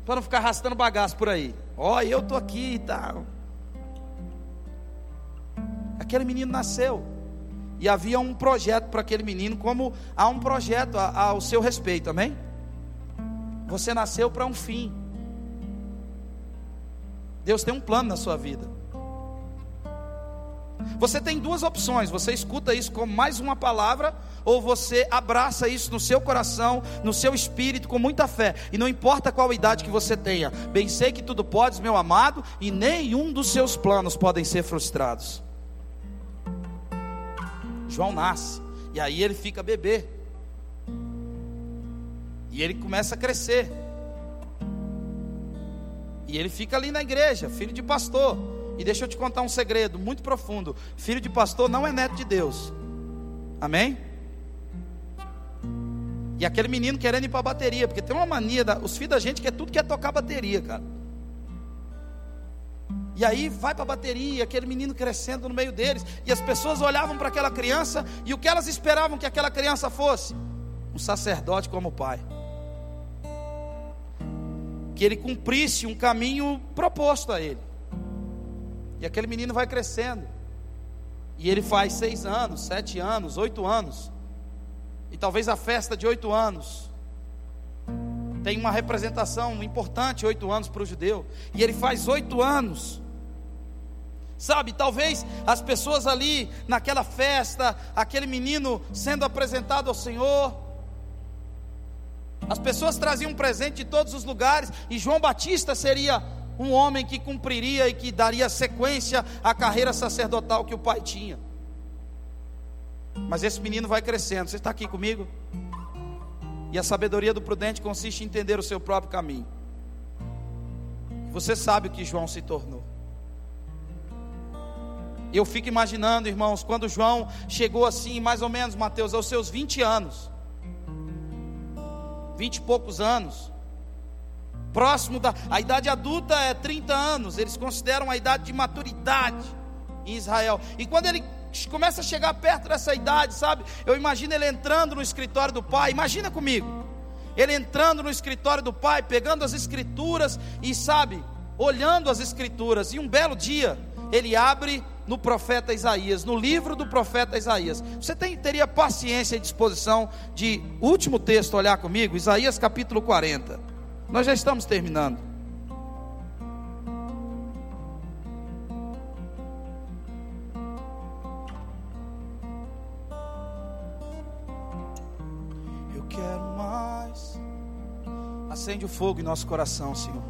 Para não ficar arrastando bagaço por aí. Ó, oh, eu tô aqui e tal. Aquele menino nasceu. E havia um projeto para aquele menino, como há um projeto ao seu respeito, amém? Você nasceu para um fim. Deus tem um plano na sua vida. Você tem duas opções: você escuta isso como mais uma palavra, ou você abraça isso no seu coração, no seu espírito, com muita fé. E não importa qual idade que você tenha, bem sei que tudo podes, meu amado, e nenhum dos seus planos podem ser frustrados. João nasce. E aí ele fica bebê. E ele começa a crescer. E ele fica ali na igreja, filho de pastor. E deixa eu te contar um segredo muito profundo: filho de pastor não é neto de Deus. Amém? E aquele menino querendo ir para a bateria, porque tem uma mania, da, os filhos da gente que tudo quer tocar bateria, cara. E aí vai para a bateria, aquele menino crescendo no meio deles, e as pessoas olhavam para aquela criança e o que elas esperavam que aquela criança fosse? Um sacerdote como o pai. Que ele cumprisse um caminho proposto a ele. E aquele menino vai crescendo. E ele faz seis anos, sete anos, oito anos. E talvez a festa de oito anos tem uma representação importante, oito anos para o judeu. E ele faz oito anos. Sabe, talvez as pessoas ali naquela festa, aquele menino sendo apresentado ao Senhor, as pessoas traziam um presente de todos os lugares, e João Batista seria um homem que cumpriria e que daria sequência à carreira sacerdotal que o pai tinha. Mas esse menino vai crescendo, você está aqui comigo? E a sabedoria do prudente consiste em entender o seu próprio caminho. Você sabe o que João se tornou. Eu fico imaginando, irmãos, quando João chegou assim, mais ou menos, Mateus, aos seus 20 anos, 20 e poucos anos, próximo da. A idade adulta é 30 anos, eles consideram a idade de maturidade em Israel. E quando ele começa a chegar perto dessa idade, sabe? Eu imagino ele entrando no escritório do pai, imagina comigo. Ele entrando no escritório do pai, pegando as escrituras e, sabe, olhando as escrituras, e um belo dia, ele abre no profeta Isaías, no livro do profeta Isaías. Você tem, teria paciência e disposição de, último texto, olhar comigo? Isaías capítulo 40. Nós já estamos terminando. Eu quero mais. Acende o fogo em nosso coração, Senhor.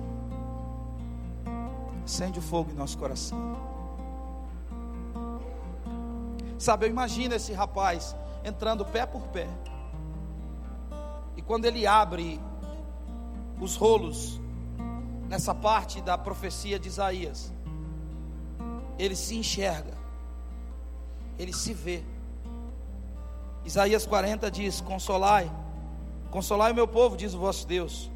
Acende o fogo em nosso coração. Sabe, eu imagino esse rapaz entrando pé por pé. E quando ele abre os rolos nessa parte da profecia de Isaías, ele se enxerga, ele se vê. Isaías 40 diz: Consolai, consolai o meu povo, diz o vosso Deus.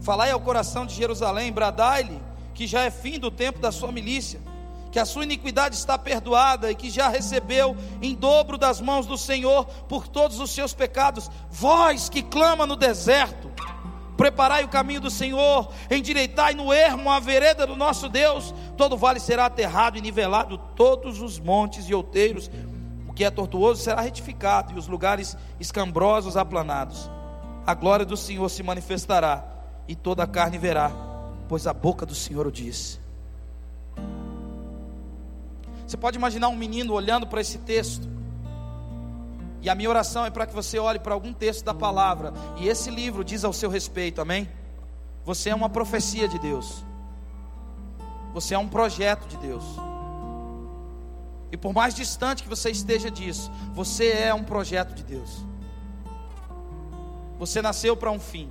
Falai ao coração de Jerusalém, bradai-lhe que já é fim do tempo da sua milícia, que a sua iniquidade está perdoada e que já recebeu em dobro das mãos do Senhor por todos os seus pecados. Vós que clama no deserto, preparai o caminho do Senhor, endireitai no ermo a vereda do nosso Deus, todo vale será aterrado e nivelado, todos os montes e outeiros, o que é tortuoso será retificado, e os lugares escambrosos aplanados. A glória do Senhor se manifestará, e toda a carne verá pois a boca do Senhor o disse. Você pode imaginar um menino olhando para esse texto, e a minha oração é para que você olhe para algum texto da palavra, e esse livro diz ao seu respeito, amém? Você é uma profecia de Deus, você é um projeto de Deus, e por mais distante que você esteja disso, você é um projeto de Deus, você nasceu para um fim.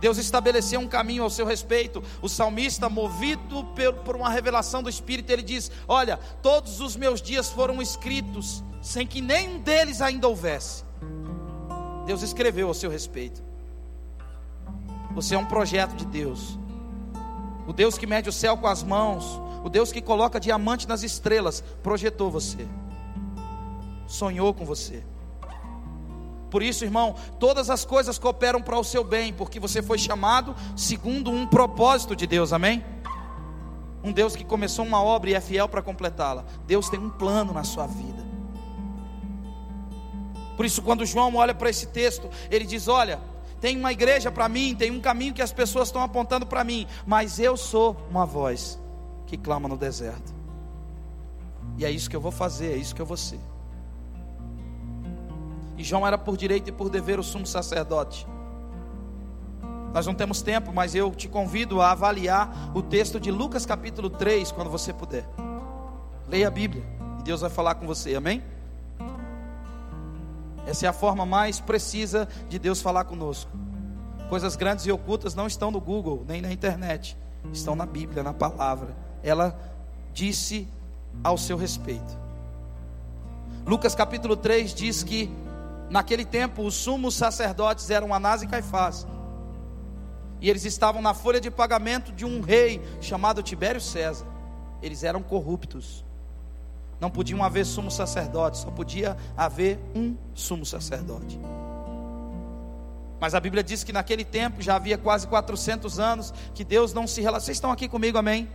Deus estabeleceu um caminho ao seu respeito. O salmista, movido por uma revelação do Espírito, ele diz: Olha, todos os meus dias foram escritos, sem que nenhum deles ainda houvesse. Deus escreveu ao seu respeito. Você é um projeto de Deus. O Deus que mede o céu com as mãos, o Deus que coloca diamante nas estrelas, projetou você, sonhou com você. Por isso, irmão, todas as coisas cooperam para o seu bem, porque você foi chamado segundo um propósito de Deus, amém? Um Deus que começou uma obra e é fiel para completá-la. Deus tem um plano na sua vida. Por isso, quando João olha para esse texto, ele diz: Olha, tem uma igreja para mim, tem um caminho que as pessoas estão apontando para mim, mas eu sou uma voz que clama no deserto. E é isso que eu vou fazer, é isso que eu vou ser. E João era por direito e por dever o sumo sacerdote. Nós não temos tempo, mas eu te convido a avaliar o texto de Lucas capítulo 3 quando você puder. Leia a Bíblia e Deus vai falar com você, amém? Essa é a forma mais precisa de Deus falar conosco. Coisas grandes e ocultas não estão no Google, nem na internet, estão na Bíblia, na palavra. Ela disse ao seu respeito. Lucas capítulo 3 diz que Naquele tempo, os sumos sacerdotes eram Anás e Caifás. E eles estavam na folha de pagamento de um rei chamado Tibério César. Eles eram corruptos. Não podiam haver sumo sacerdote, só podia haver um sumo sacerdote. Mas a Bíblia diz que naquele tempo, já havia quase 400 anos, que Deus não se relaciona. Vocês estão aqui comigo, amém?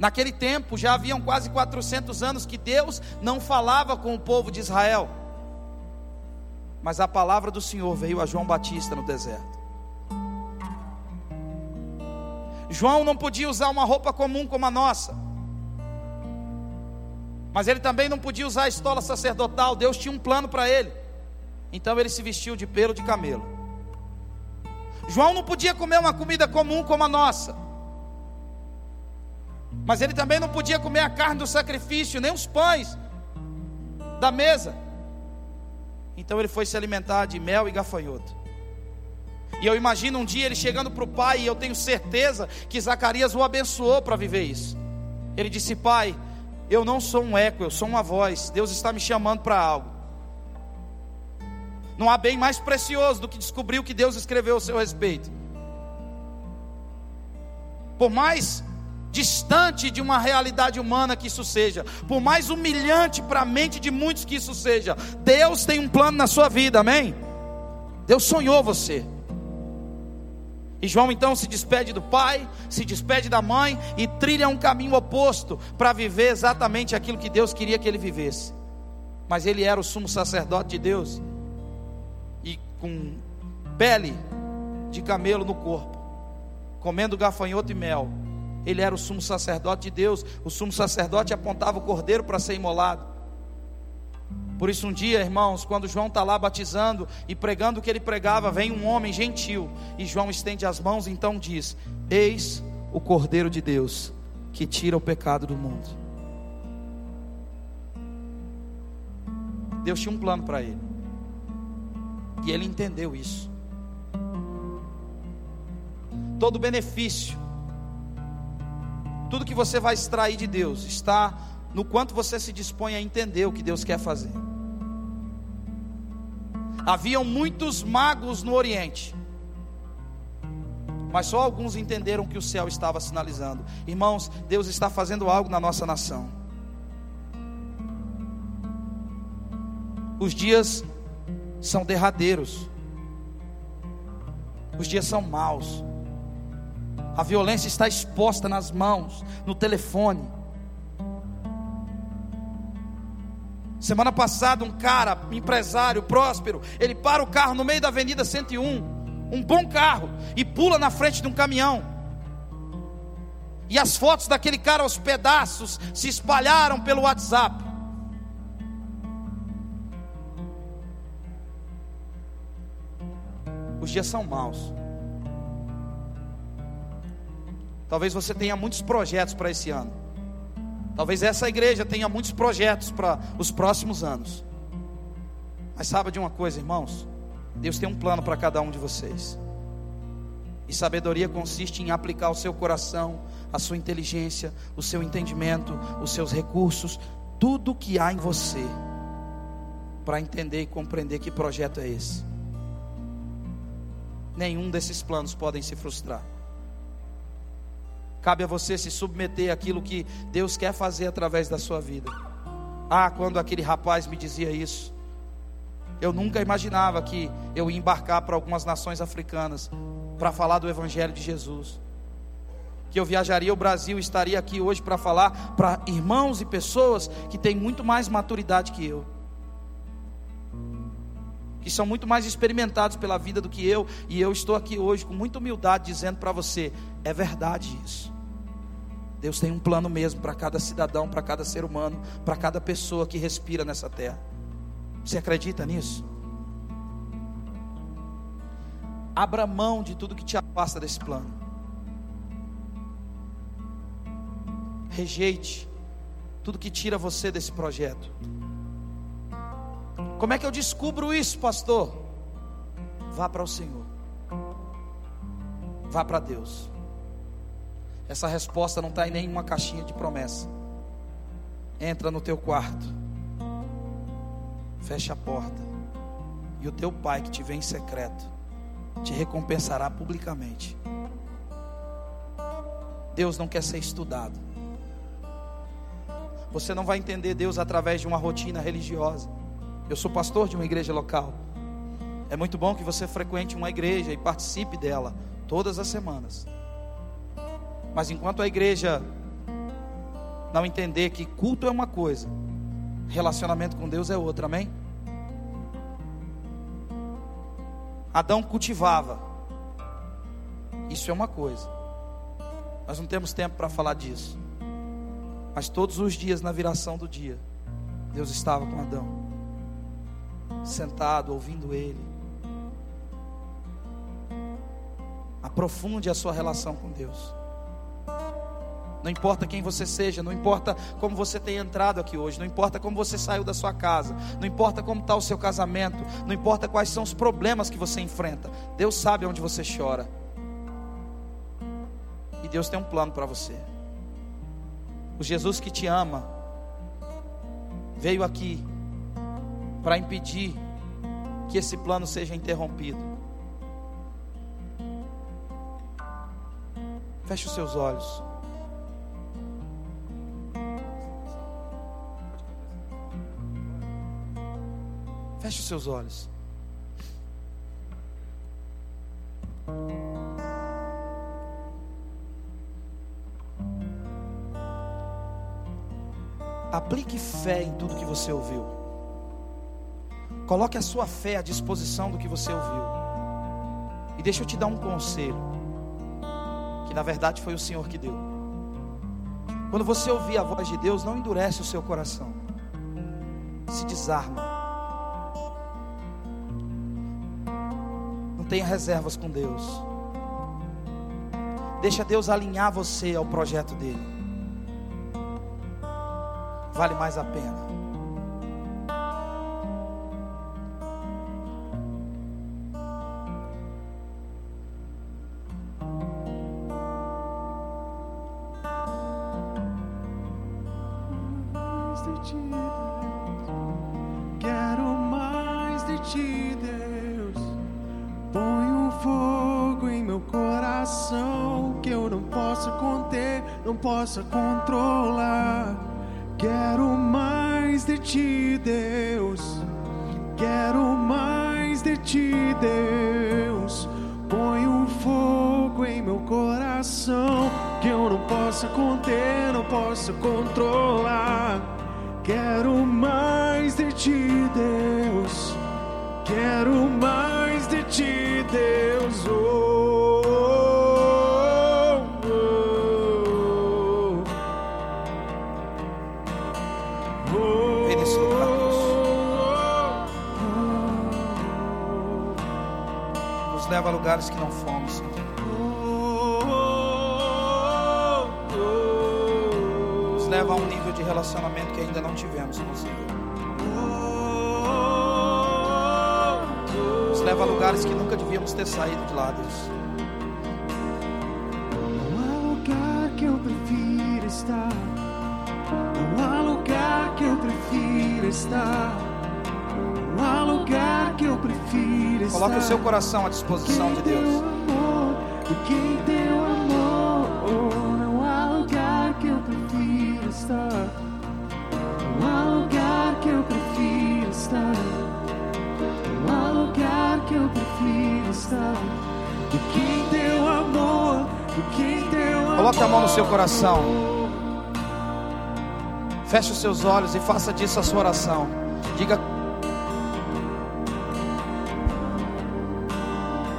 Naquele tempo já haviam quase 400 anos que Deus não falava com o povo de Israel. Mas a palavra do Senhor veio a João Batista no deserto. João não podia usar uma roupa comum como a nossa. Mas ele também não podia usar a estola sacerdotal. Deus tinha um plano para ele. Então ele se vestiu de pelo de camelo. João não podia comer uma comida comum como a nossa. Mas ele também não podia comer a carne do sacrifício, nem os pães da mesa. Então ele foi se alimentar de mel e gafanhoto. E eu imagino um dia ele chegando para o pai, e eu tenho certeza que Zacarias o abençoou para viver isso. Ele disse: Pai, eu não sou um eco, eu sou uma voz. Deus está me chamando para algo. Não há bem mais precioso do que descobrir o que Deus escreveu a seu respeito. Por mais distante de uma realidade humana que isso seja, por mais humilhante para a mente de muitos que isso seja, Deus tem um plano na sua vida, amém? Deus sonhou você. E João então se despede do pai, se despede da mãe e trilha um caminho oposto para viver exatamente aquilo que Deus queria que ele vivesse. Mas ele era o sumo sacerdote de Deus e com pele de camelo no corpo, comendo gafanhoto e mel. Ele era o sumo sacerdote de Deus. O sumo sacerdote apontava o cordeiro para ser imolado. Por isso, um dia, irmãos, quando João está lá batizando e pregando o que ele pregava, vem um homem gentil e João estende as mãos e então diz: Eis o Cordeiro de Deus que tira o pecado do mundo. Deus tinha um plano para ele, e ele entendeu isso. Todo benefício, tudo que você vai extrair de Deus, está no quanto você se dispõe a entender o que Deus quer fazer. Haviam muitos magos no Oriente, mas só alguns entenderam que o céu estava sinalizando. Irmãos, Deus está fazendo algo na nossa nação. Os dias são derradeiros, os dias são maus, a violência está exposta nas mãos, no telefone Semana passada, um cara, empresário, próspero, ele para o carro no meio da Avenida 101, um bom carro, e pula na frente de um caminhão. E as fotos daquele cara aos pedaços se espalharam pelo WhatsApp. Os dias são maus. Talvez você tenha muitos projetos para esse ano. Talvez essa igreja tenha muitos projetos para os próximos anos. Mas sabe de uma coisa, irmãos? Deus tem um plano para cada um de vocês. E sabedoria consiste em aplicar o seu coração, a sua inteligência, o seu entendimento, os seus recursos, tudo que há em você, para entender e compreender que projeto é esse. Nenhum desses planos podem se frustrar. Cabe a você se submeter àquilo que Deus quer fazer através da sua vida. Ah, quando aquele rapaz me dizia isso, eu nunca imaginava que eu ia embarcar para algumas nações africanas para falar do Evangelho de Jesus. Que eu viajaria o Brasil e estaria aqui hoje para falar para irmãos e pessoas que têm muito mais maturidade que eu. Que são muito mais experimentados pela vida do que eu, e eu estou aqui hoje com muita humildade dizendo para você: é verdade isso. Deus tem um plano mesmo para cada cidadão, para cada ser humano, para cada pessoa que respira nessa terra. Você acredita nisso? Abra mão de tudo que te afasta desse plano. Rejeite tudo que tira você desse projeto. Como é que eu descubro isso, pastor? Vá para o Senhor. Vá para Deus. Essa resposta não está em nenhuma caixinha de promessa. Entra no teu quarto, fecha a porta, e o teu pai que te vê em secreto te recompensará publicamente. Deus não quer ser estudado. Você não vai entender Deus através de uma rotina religiosa. Eu sou pastor de uma igreja local. É muito bom que você frequente uma igreja e participe dela todas as semanas. Mas enquanto a igreja não entender que culto é uma coisa, relacionamento com Deus é outra, amém? Adão cultivava, isso é uma coisa, nós não temos tempo para falar disso, mas todos os dias, na viração do dia, Deus estava com Adão, sentado, ouvindo ele. Aprofunde a sua relação com Deus. Não importa quem você seja, não importa como você tenha entrado aqui hoje, não importa como você saiu da sua casa, não importa como está o seu casamento, não importa quais são os problemas que você enfrenta. Deus sabe onde você chora. E Deus tem um plano para você. O Jesus que te ama veio aqui para impedir que esse plano seja interrompido. Feche os seus olhos. Feche os seus olhos. Aplique fé em tudo que você ouviu. Coloque a sua fé à disposição do que você ouviu. E deixa eu te dar um conselho, que na verdade foi o Senhor que deu. Quando você ouvir a voz de Deus, não endurece o seu coração. Se desarma. Não tenha reservas com Deus. Deixa Deus alinhar você ao projeto dele. Vale mais a pena. Põe um fogo em meu coração que eu não possa conter, não possa controlar. Quero mais de ti, Deus. Quero mais de ti, Deus. Põe um fogo em meu coração que eu não possa conter, não possa controlar. Quero mais de ti, Deus. Quero mais de Deus. Oh, oh, oh. Vem nesse lugar, Nos leva a lugares que não fomos. Nos leva a um nível de relacionamento que ainda não tivemos com o Senhor. Leva a lugares que nunca devíamos ter saído de lá, Deus. Não há lugar que eu prefira estar. Não há lugar que eu prefira estar. Não há lugar que eu prefira estar. Coloque o seu coração à disposição de Deus. Amor, Coloque a mão no seu coração. Feche os seus olhos e faça disso a sua oração. Diga.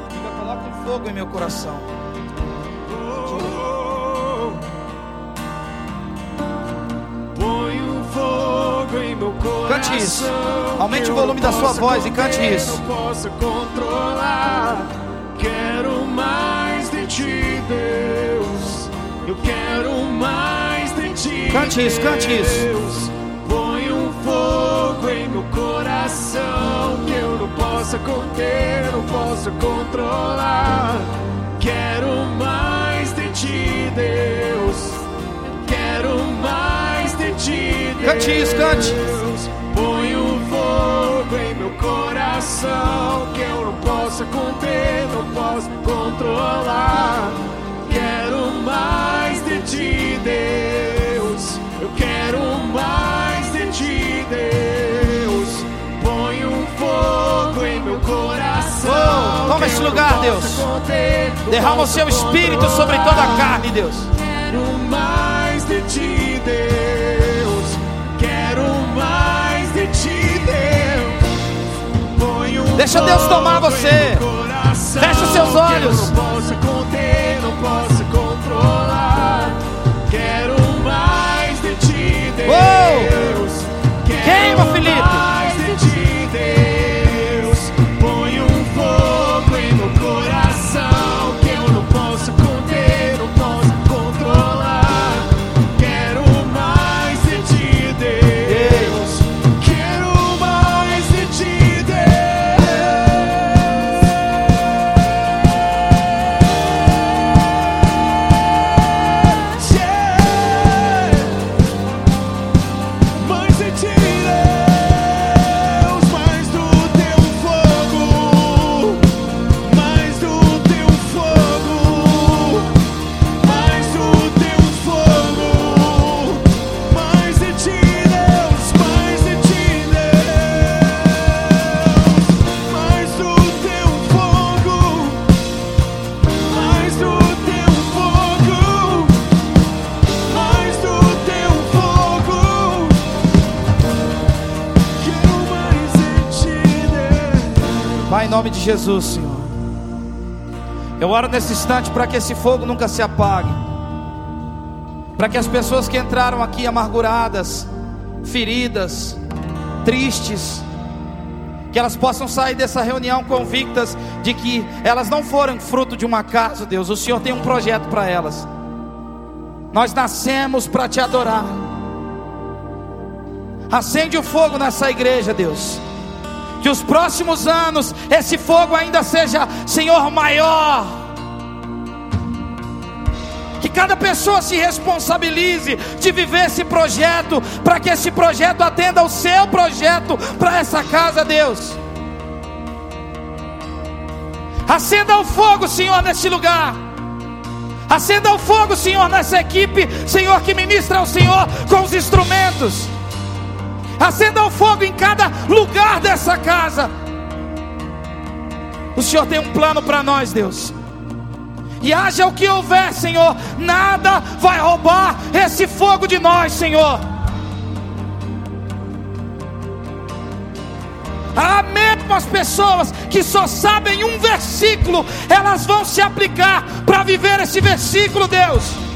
Diga, coloque um fogo em meu coração. Aumente o volume da sua voz e cante isso. Não posso controlar. Quero mais de ti, Deus. Eu quero mais de ti. Cante isso, cante isso. Põe um fogo em meu coração que eu não possa conter, não posso controlar. Quero mais de ti, Deus. Quero mais de ti, Deus. Cante isso, cante. Um fogo em meu coração que eu não possa conter, não posso controlar. Quero mais de ti, Deus. Eu quero mais de ti, Deus. Põe um fogo em meu coração. Oh, toma esse lugar, Deus. conter, Derrama o seu espírito sobre toda a controlar. carne, Deus. Quero mais de ti, Deus. Deixa Deus tomar você. Fecha os seus olhos. não posso conter, nome de Jesus, Senhor. Eu oro nesse instante para que esse fogo nunca se apague. Para que as pessoas que entraram aqui amarguradas, feridas, tristes, que elas possam sair dessa reunião convictas de que elas não foram fruto de um acaso, Deus. O Senhor tem um projeto para elas. Nós nascemos para te adorar. Acende o fogo nessa igreja, Deus. Que os próximos anos esse fogo ainda seja, Senhor, maior. Que cada pessoa se responsabilize de viver esse projeto, para que esse projeto atenda ao seu projeto para essa casa, Deus. Acenda o fogo, Senhor, nesse lugar. Acenda o fogo, Senhor, nessa equipe, Senhor, que ministra ao Senhor com os instrumentos. Acenda o fogo em cada lugar dessa casa. O Senhor tem um plano para nós, Deus. E haja o que houver, Senhor, nada vai roubar esse fogo de nós, Senhor. Há mesmo as pessoas que só sabem um versículo, elas vão se aplicar para viver esse versículo, Deus.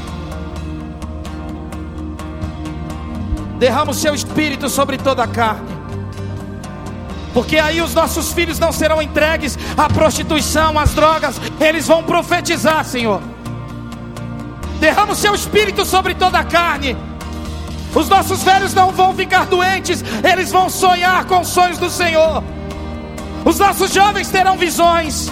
Derrama o seu espírito sobre toda a carne. Porque aí os nossos filhos não serão entregues à prostituição, às drogas, eles vão profetizar, Senhor. Derrama o seu espírito sobre toda a carne. Os nossos velhos não vão ficar doentes, eles vão sonhar com os sonhos do Senhor. Os nossos jovens terão visões.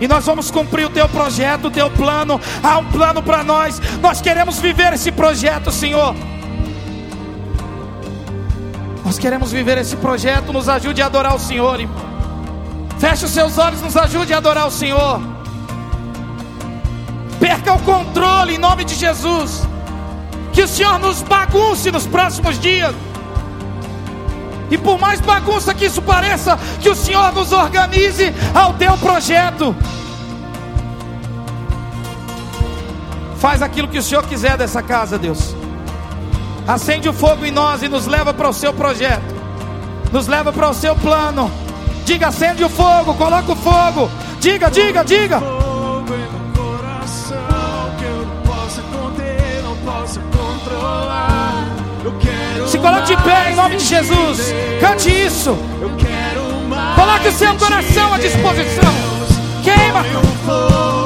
E nós vamos cumprir o teu projeto, o teu plano. Há um plano para nós. Nós queremos viver esse projeto, Senhor. Nós queremos viver esse projeto. Nos ajude a adorar o Senhor, irmão. Feche os seus olhos, nos ajude a adorar o Senhor. Perca o controle em nome de Jesus. Que o Senhor nos bagunce nos próximos dias. E por mais bagunça que isso pareça, que o Senhor nos organize ao teu projeto. Faz aquilo que o Senhor quiser dessa casa, Deus. Acende o fogo em nós e nos leva para o seu projeto. Nos leva para o seu plano. Diga, acende o fogo, coloca o fogo. Diga, diga, diga. Se coloque de pé em nome de Jesus. Cante isso. Coloque o seu coração à disposição. Queima.